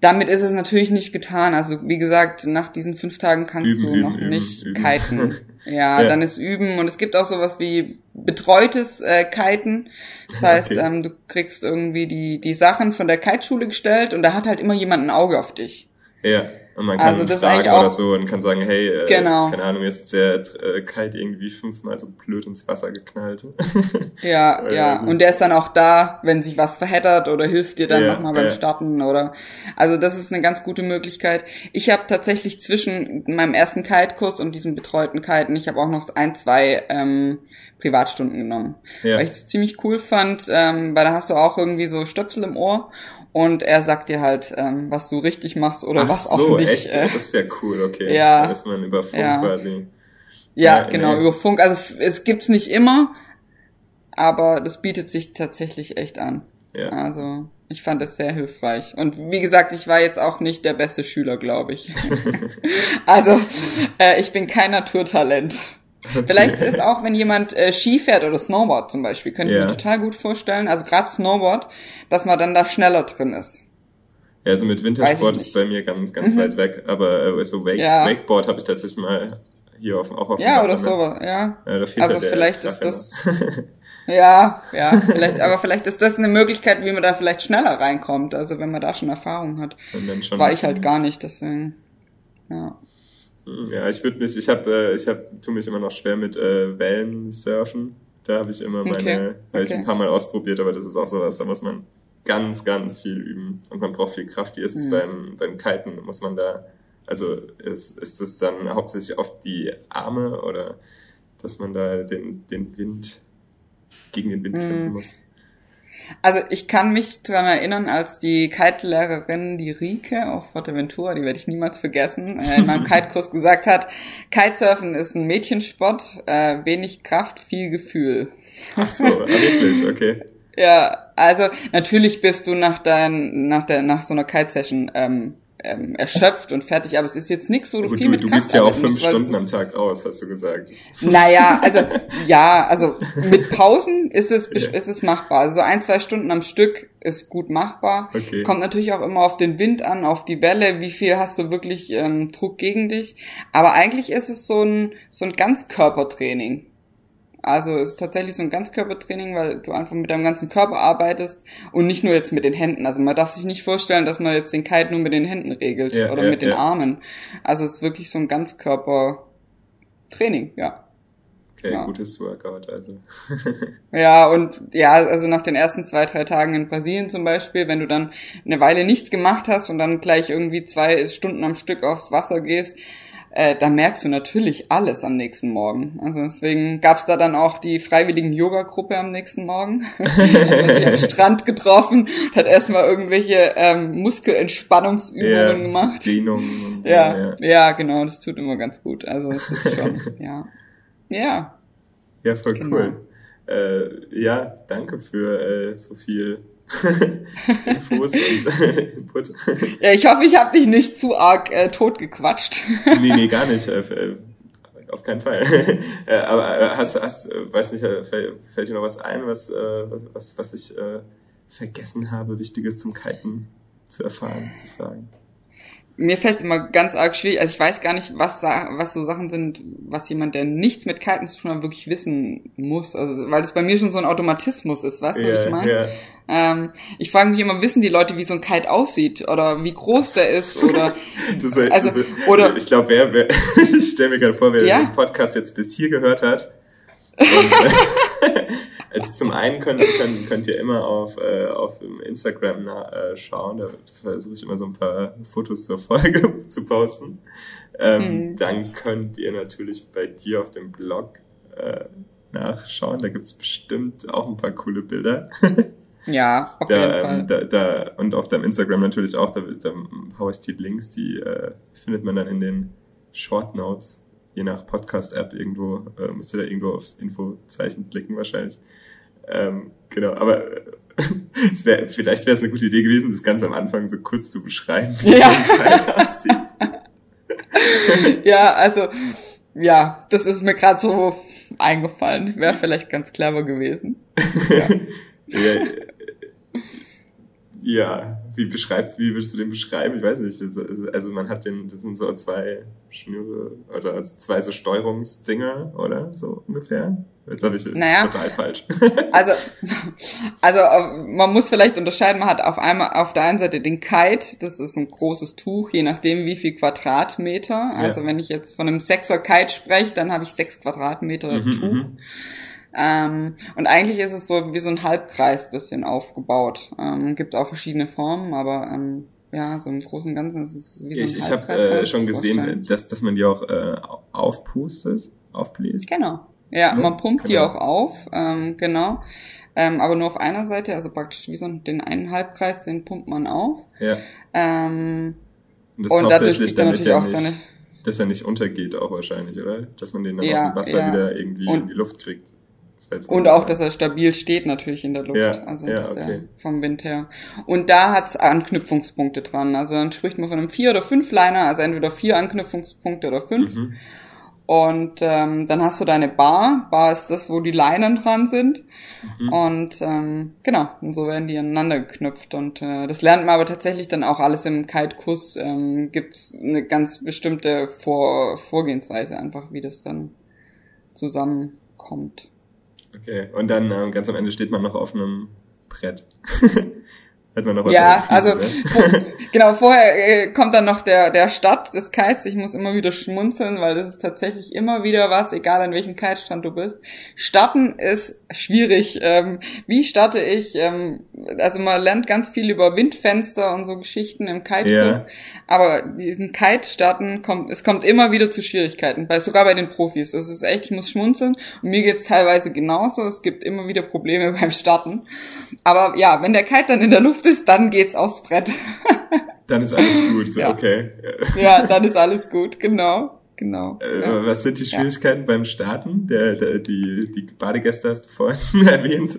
damit ist es natürlich nicht getan. Also wie gesagt, nach diesen fünf Tagen kannst üben, du noch üben, nicht üben. kiten. [LAUGHS] Ja, ja, dann ist üben und es gibt auch sowas wie betreutes äh, Kiten. Das heißt, okay. ähm, du kriegst irgendwie die die Sachen von der Kiteschule gestellt und da hat halt immer jemand ein Auge auf dich. Ja. Und man kann also das fragen oder so und kann sagen, hey, äh, genau. keine Ahnung, mir ist der äh, Kite irgendwie fünfmal so blöd ins Wasser geknallt. [LAUGHS] ja, ja. Also. Und der ist dann auch da, wenn sich was verheddert oder hilft dir dann ja, nochmal beim ja. Starten oder. Also das ist eine ganz gute Möglichkeit. Ich habe tatsächlich zwischen meinem ersten Kite-Kurs und diesem betreuten Kiten, ich habe auch noch ein, zwei ähm, Privatstunden genommen. Ja. Weil ich es ziemlich cool fand, ähm, weil da hast du auch irgendwie so Stöpsel im Ohr und er sagt dir halt, ähm, was du richtig machst oder Ach was so, auch nicht. Echt? Äh, das ist ja cool, okay. Ja. Da ist man über Funk ja. quasi. Ja, ja genau, nee. über Funk. Also es gibt's nicht immer, aber das bietet sich tatsächlich echt an. Ja. Also ich fand es sehr hilfreich. Und wie gesagt, ich war jetzt auch nicht der beste Schüler, glaube ich. [LAUGHS] [LAUGHS] also äh, ich bin kein Naturtalent. Vielleicht ist auch, wenn jemand äh, Ski fährt oder Snowboard zum Beispiel, könnte ich yeah. mir total gut vorstellen, also gerade Snowboard, dass man dann da schneller drin ist. Ja, also mit Wintersport ist bei mir ganz, ganz mhm. weit weg, aber äh, so Wake, ja. Wakeboard habe ich tatsächlich mal hier auf, auch auf Ja, oder so, ja. ja also vielleicht ist das... [LAUGHS] ja, ja, vielleicht, aber vielleicht ist das eine Möglichkeit, wie man da vielleicht schneller reinkommt, also wenn man da schon Erfahrung hat. War ich halt gar nicht, deswegen, ja. Ja, ich würde mich, ich habe, äh, ich habe, tu mich immer noch schwer mit äh, Wellensurfen. Da habe ich immer meine, okay. habe okay. ich ein paar Mal ausprobiert, aber das ist auch sowas, da muss man ganz, ganz viel üben und man braucht viel Kraft. Wie ist es mhm. beim, beim Kiten? Muss man da, also ist, ist es dann hauptsächlich auf die Arme oder dass man da den, den Wind gegen den Wind mhm. kämpfen muss? Also ich kann mich dran erinnern, als die Kite-Lehrerin, die Rike auf Forteventura, die werde ich niemals vergessen, äh, in meinem [LAUGHS] Kite-Kurs gesagt hat, Kitesurfen ist ein Mädchensport, äh, wenig Kraft, viel Gefühl. Ach so, wirklich, okay. [LAUGHS] Ja, also natürlich bist du nach dein, nach der, nach so einer Kite-Session ähm, ähm, erschöpft und fertig, aber es ist jetzt nichts, wo du, du viel mit Du bist ja auch fünf Stunden am Tag raus, hast du gesagt. Naja, also [LAUGHS] ja, also mit Pausen ist es ja. ist es machbar. Also ein, zwei Stunden am Stück ist gut machbar. Okay. Kommt natürlich auch immer auf den Wind an, auf die Welle, wie viel hast du wirklich ähm, Druck gegen dich. Aber eigentlich ist es so ein so ein Ganzkörpertraining. Also es ist tatsächlich so ein Ganzkörpertraining, weil du einfach mit deinem ganzen Körper arbeitest und nicht nur jetzt mit den Händen. Also man darf sich nicht vorstellen, dass man jetzt den Kite nur mit den Händen regelt ja, oder ja, mit den ja. Armen. Also es ist wirklich so ein Ganzkörpertraining, ja. Okay, ja. gutes Workout, also. [LAUGHS] ja, und ja, also nach den ersten zwei, drei Tagen in Brasilien zum Beispiel, wenn du dann eine Weile nichts gemacht hast und dann gleich irgendwie zwei Stunden am Stück aufs Wasser gehst, äh, da merkst du natürlich alles am nächsten Morgen. Also deswegen gab's da dann auch die freiwilligen Yoga-Gruppe am nächsten Morgen. [LAUGHS] hat sich am [LAUGHS] Strand getroffen, hat erstmal irgendwelche ähm, Muskelentspannungsübungen yeah, gemacht. [LAUGHS] Ja, ja, ja, genau, das tut immer ganz gut. Also es ist schon, ja. Ja. Ja, voll genau. cool. Äh, ja, danke für äh, so viel [LAUGHS] Infos und äh, Input. [LAUGHS] Ja, ich hoffe, ich habe dich nicht zu arg äh, totgequatscht. nee, nee, [LAUGHS] gar nicht. Äh, äh auf keinen Fall. äh, aber äh, hast, hast, weiß nicht, fällt, fällt dir noch was ein, was, was, was ich äh, vergessen habe, Wichtiges zum Kiten zu erfahren, zu fragen? mir fällt es immer ganz arg schwierig. Also ich weiß gar nicht, was, was so Sachen sind, was jemand, der nichts mit Kiten zu tun hat, wirklich wissen muss. Also weil es bei mir schon so ein Automatismus ist, weißt du, yeah, was ich meine? Yeah. Ähm, ich frage mich immer, wissen die Leute, wie so ein Kite aussieht oder wie groß der ist oder [LAUGHS] das, also das, oder ich glaube, wer, wer [LAUGHS] ich stelle mir gerade vor, wer ja? den Podcast jetzt bis hier gehört hat. Und, äh, [LAUGHS] also zum einen könnt, könnt, könnt ihr immer auf, äh, auf Instagram na, äh, schauen, da versuche ich immer so ein paar Fotos zur Folge zu posten. Ähm, mhm. Dann könnt ihr natürlich bei dir auf dem Blog äh, nachschauen, da gibt's bestimmt auch ein paar coole Bilder. Ja, auf da, jeden ähm, Fall. Da, da, und auf deinem Instagram natürlich auch, da, da haue ich die Links, die äh, findet man dann in den Short Notes, je nach Podcast-App irgendwo, äh, müsst ihr da irgendwo aufs Infozeichen klicken wahrscheinlich. Ähm, genau, aber [LAUGHS] äh, wär, vielleicht wäre es eine gute Idee gewesen, das Ganze am Anfang so kurz zu beschreiben, wie ja. Aussieht. [LAUGHS] ja, also ja, das ist mir gerade so eingefallen. Wäre vielleicht ganz clever gewesen. [LAUGHS] Ja. ja, [LAUGHS] ja, wie beschreibt, wie würdest du den beschreiben? Ich weiß nicht. Also, also man hat den, das sind so zwei Schnüre, also zwei so Steuerungsdinger, oder? So ungefähr. Jetzt habe ich naja, total falsch. [LAUGHS] also, also man muss vielleicht unterscheiden, man hat auf einmal auf der einen Seite den Kite, das ist ein großes Tuch, je nachdem wie viel Quadratmeter. Also ja. wenn ich jetzt von einem Sechser Kite spreche, dann habe ich sechs Quadratmeter mhm, Tuch. Mhm. Ähm, und eigentlich ist es so wie so ein Halbkreis bisschen aufgebaut. Ähm, gibt auch verschiedene Formen, aber ähm, ja, so im Großen und Ganzen ist es wie so ein ich, Ich habe äh, schon gesehen, dass, dass man die auch äh, aufpustet, aufbläst. Genau. Ja, ja man pumpt die auch auf, ähm, genau. Ähm, aber nur auf einer Seite, also praktisch wie so den einen Halbkreis, den pumpt man auf. Ja. Ähm, und, das und dadurch kriegt er natürlich auch nicht, seine... Dass er nicht untergeht auch wahrscheinlich, oder? Dass man den dann ja, aus dem Wasser ja. wieder irgendwie und, in die Luft kriegt. Und auch, dass er stabil steht natürlich in der Luft, ja, also ja, okay. vom Wind her. Und da hat's Anknüpfungspunkte dran. Also dann spricht man von einem vier oder fünf Liner, also entweder vier Anknüpfungspunkte oder fünf. Mhm. Und ähm, dann hast du deine Bar. Bar ist das, wo die Leinen dran sind. Mhm. Und ähm, genau, und so werden die aneinander geknüpft. Und äh, das lernt man aber tatsächlich dann auch alles im Kite-Kurs. Ähm, Gibt eine ganz bestimmte Vor Vorgehensweise einfach, wie das dann zusammenkommt. Okay, und dann ähm, ganz am Ende steht man noch auf einem Brett. [LAUGHS] Hat man noch was ja, also ne? [LAUGHS] genau, vorher äh, kommt dann noch der, der Start des Kites. Ich muss immer wieder schmunzeln, weil das ist tatsächlich immer wieder was, egal an welchem Kitestand du bist. Starten ist schwierig. Ähm, wie starte ich? Ähm, also man lernt ganz viel über Windfenster und so Geschichten im Kite-Kurs. Ja. Aber diesen Kite starten kommt, es kommt immer wieder zu Schwierigkeiten, bei, sogar bei den Profis. Das ist echt, ich muss schmunzeln. Und mir geht's teilweise genauso. Es gibt immer wieder Probleme [LAUGHS] beim Starten. Aber ja, wenn der Kite dann in der Luft ist, dann geht's aufs Brett. [LAUGHS] dann ist alles gut, so, ja. okay. Ja, dann ist alles gut, genau. Genau. Äh, ja. Was sind die Schwierigkeiten ja. beim Starten? Der, der, die, die Badegäste hast du vorhin [LAUGHS] erwähnt,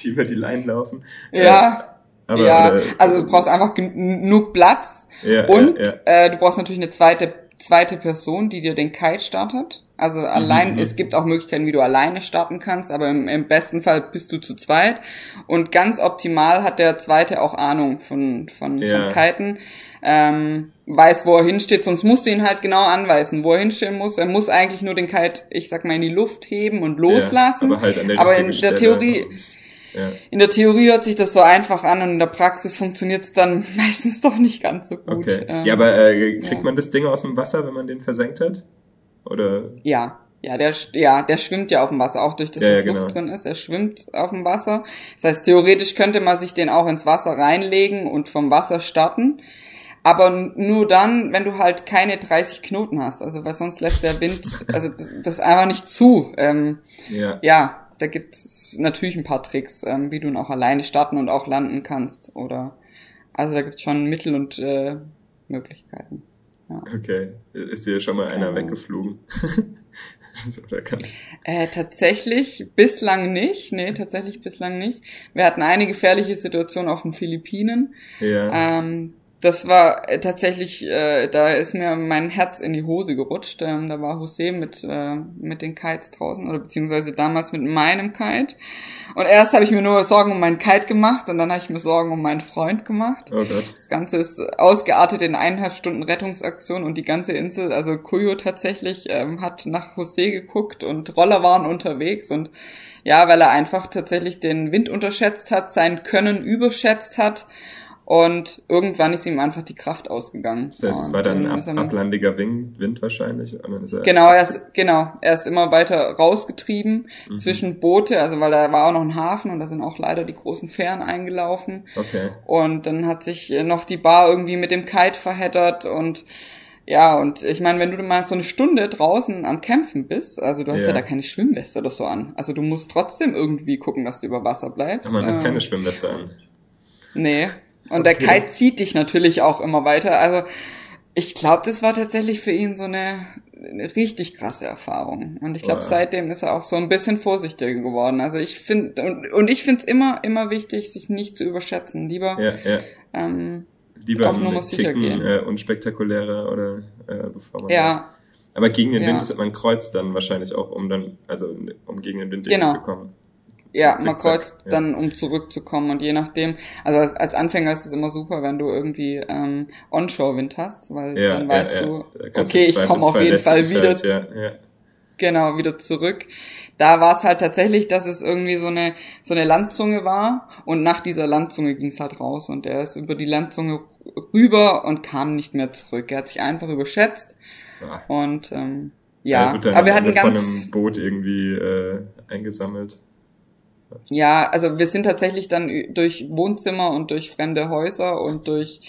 die über die Leinen laufen. Ja. Äh, aber, ja, oder, also du brauchst einfach genug Platz ja, und ja, ja. Äh, du brauchst natürlich eine zweite zweite Person, die dir den Kite startet. Also allein, mhm. es gibt auch Möglichkeiten, wie du alleine starten kannst, aber im, im, besten Fall bist du zu zweit. Und ganz optimal hat der zweite auch Ahnung von, von, ja. von Kiten. Ähm, weiß, wo er hinsteht, sonst musst du ihn halt genau anweisen, wo er hinstehen muss. Er muss eigentlich nur den Kite, ich sag mal, in die Luft heben und loslassen. Ja, aber halt an der aber in der Theorie, ja. In der Theorie hört sich das so einfach an und in der Praxis funktioniert es dann [LAUGHS] meistens doch nicht ganz so gut. Okay. Ähm, ja, aber äh, kriegt ja. man das Ding aus dem Wasser, wenn man den versenkt hat? Oder? Ja. Ja, der, ja, der schwimmt ja auf dem Wasser, auch durch das, ja, dass ja, Luft genau. drin ist. Er schwimmt auf dem Wasser. Das heißt, theoretisch könnte man sich den auch ins Wasser reinlegen und vom Wasser starten. Aber nur dann, wenn du halt keine 30 Knoten hast. Also, weil sonst lässt der Wind, [LAUGHS] also das, das einfach nicht zu. Ähm, ja. ja, da gibt es natürlich ein paar Tricks, ähm, wie du ihn auch alleine starten und auch landen kannst. Oder also da gibt es schon Mittel und äh, Möglichkeiten. Ja. Okay. Ist dir schon mal einer genau. weggeflogen? [LAUGHS] äh, tatsächlich bislang nicht. Nee, tatsächlich bislang nicht. Wir hatten eine gefährliche Situation auf den Philippinen. Ja. Ähm, Das war äh, tatsächlich, äh, da ist mir mein Herz in die Hose gerutscht. Ähm, da war José mit, äh, mit den Kites draußen, oder beziehungsweise damals mit meinem Kite. Und erst habe ich mir nur Sorgen um meinen Kite gemacht und dann habe ich mir Sorgen um meinen Freund gemacht. Oh Gott. Das Ganze ist ausgeartet in eineinhalb Stunden Rettungsaktion und die ganze Insel, also Kuyo tatsächlich, ähm, hat nach José geguckt und Roller waren unterwegs und ja, weil er einfach tatsächlich den Wind unterschätzt hat, sein Können überschätzt hat und irgendwann ist ihm einfach die Kraft ausgegangen. Das heißt, es war dann ein ab, ablandiger Wind, Wind wahrscheinlich. Er genau, er ist, genau, er ist immer weiter rausgetrieben mhm. zwischen Boote, also weil da war auch noch ein Hafen und da sind auch leider die großen Fähren eingelaufen. Okay. Und dann hat sich noch die Bar irgendwie mit dem Kite verheddert und ja, und ich meine, wenn du mal so eine Stunde draußen am Kämpfen bist, also du hast ja, ja da keine Schwimmweste oder so an. Also du musst trotzdem irgendwie gucken, dass du über Wasser bleibst. Aber man ähm, hat keine Schwimmweste an. Nee, und okay. der Kite zieht dich natürlich auch immer weiter. Also ich glaube, das war tatsächlich für ihn so eine, eine richtig krasse Erfahrung. Und ich glaube, oh, ja. seitdem ist er auch so ein bisschen vorsichtiger geworden. Also ich finde, und, und ich finde es immer, immer wichtig, sich nicht zu überschätzen. Lieber, ja, ja. Ähm, Lieber auf Nummer sicher gehen. Äh, unspektakulärer oder äh, bevor man. Ja. Aber gegen den Wind ist man kreuzt dann wahrscheinlich auch, um dann, also um gegen den Wind genau. zu kommen. Ja, man kreuzt ja. dann, um zurückzukommen und je nachdem, also als Anfänger ist es immer super, wenn du irgendwie ähm, Onshore-Wind hast, weil ja, dann weißt ja, du, okay, ich komme auf jeden Fall wieder, halt, genau, wieder zurück. Da war es halt tatsächlich, dass es irgendwie so eine so eine Landzunge war und nach dieser Landzunge ging es halt raus und er ist über die Landzunge rüber und kam nicht mehr zurück. Er hat sich einfach überschätzt und ähm, ja, ja aber wir hatten ganz von einem Boot irgendwie äh, eingesammelt. Ja, also wir sind tatsächlich dann durch Wohnzimmer und durch fremde Häuser und durch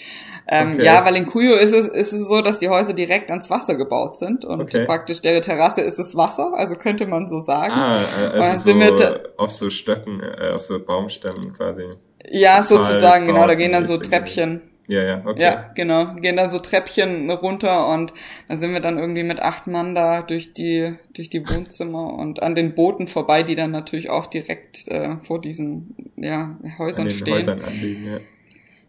ähm, okay. ja, weil in Cuyo ist es, ist es so, dass die Häuser direkt ans Wasser gebaut sind und okay. praktisch der Terrasse ist das Wasser, also könnte man so sagen. Ah, also so wir auf so Stöcken, äh, auf so Baumstämmen quasi. Ja, sozusagen, genau, da gehen dann so Treppchen. Ja, ja, okay. Ja, genau. Gehen dann so Treppchen runter und dann sind wir dann irgendwie mit acht Mann da durch die, durch die Wohnzimmer und an den Booten vorbei, die dann natürlich auch direkt äh, vor diesen ja, Häusern an den stehen. Häusern anliegen, ja.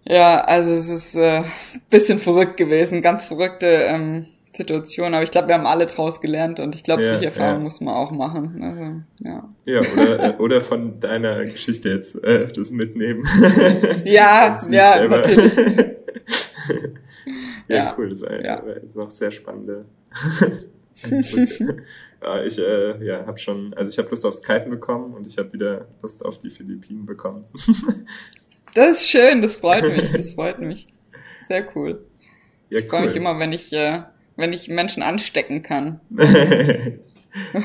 Ja, also es ist äh, bisschen verrückt gewesen, ganz verrückte ähm, Situation, aber ich glaube, wir haben alle draus gelernt und ich glaube, ja, solche Erfahrungen ja. muss man auch machen. Also, ja. ja, oder, äh, oder von deiner Geschichte jetzt äh, das mitnehmen. ja, [LAUGHS] ja, natürlich. [LAUGHS] ja, ja, cool, das war ja. jetzt noch sehr spannende. [LAUGHS] ja, ich äh, ja, habe schon, also ich habe Lust aufs Kiten bekommen und ich habe wieder Lust auf die Philippinen bekommen. das ist schön, das freut mich, das freut mich. Sehr cool. Ja, cool. Ich freue mich immer, wenn ich äh, wenn ich Menschen anstecken kann. [LAUGHS]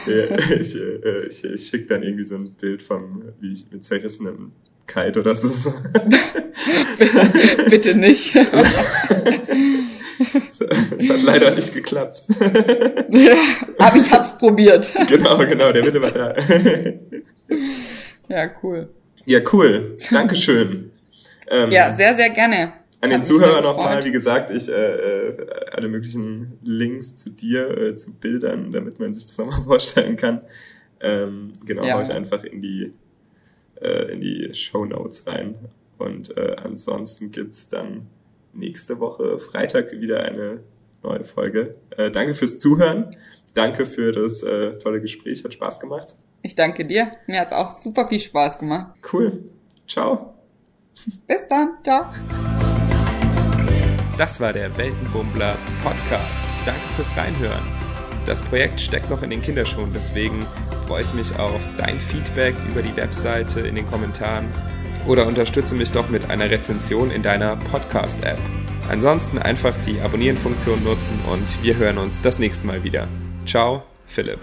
ja, ich, äh, ich, ich schicke dann irgendwie so ein Bild von, wie ich mit zerrissenem Kite oder so. bitte, [LAUGHS] bitte nicht. [LAUGHS] Es hat leider nicht geklappt. ja, aber ich hab's probiert. genau, genau, der Wille war da. ja, cool. Ja, cool. Dankeschön. Ähm, ja, sehr, sehr gerne. An den Zuhörer nochmal, wie gesagt, ich äh, äh, alle möglichen Links zu dir, äh, zu Bildern, damit man sich das nochmal [LAUGHS] vorstellen kann. Ähm, genau, ja. hau ich einfach in die äh, in die Show Notes rein. Und äh, ansonsten gibt's dann nächste Woche Freitag wieder eine neue Folge. Äh, danke fürs Zuhören. Danke für das äh, tolle Gespräch. Hat Spaß gemacht. Ich danke dir. Mir hat's auch super viel Spaß gemacht. Cool. Ciao. Bis dann. Ciao. Das war der Weltenbummler Podcast. Danke fürs Reinhören. Das Projekt steckt noch in den Kinderschuhen, deswegen freue ich mich auf dein Feedback über die Webseite in den Kommentaren oder unterstütze mich doch mit einer Rezension in deiner Podcast-App. Ansonsten einfach die Abonnieren-Funktion nutzen und wir hören uns das nächste Mal wieder. Ciao, Philipp.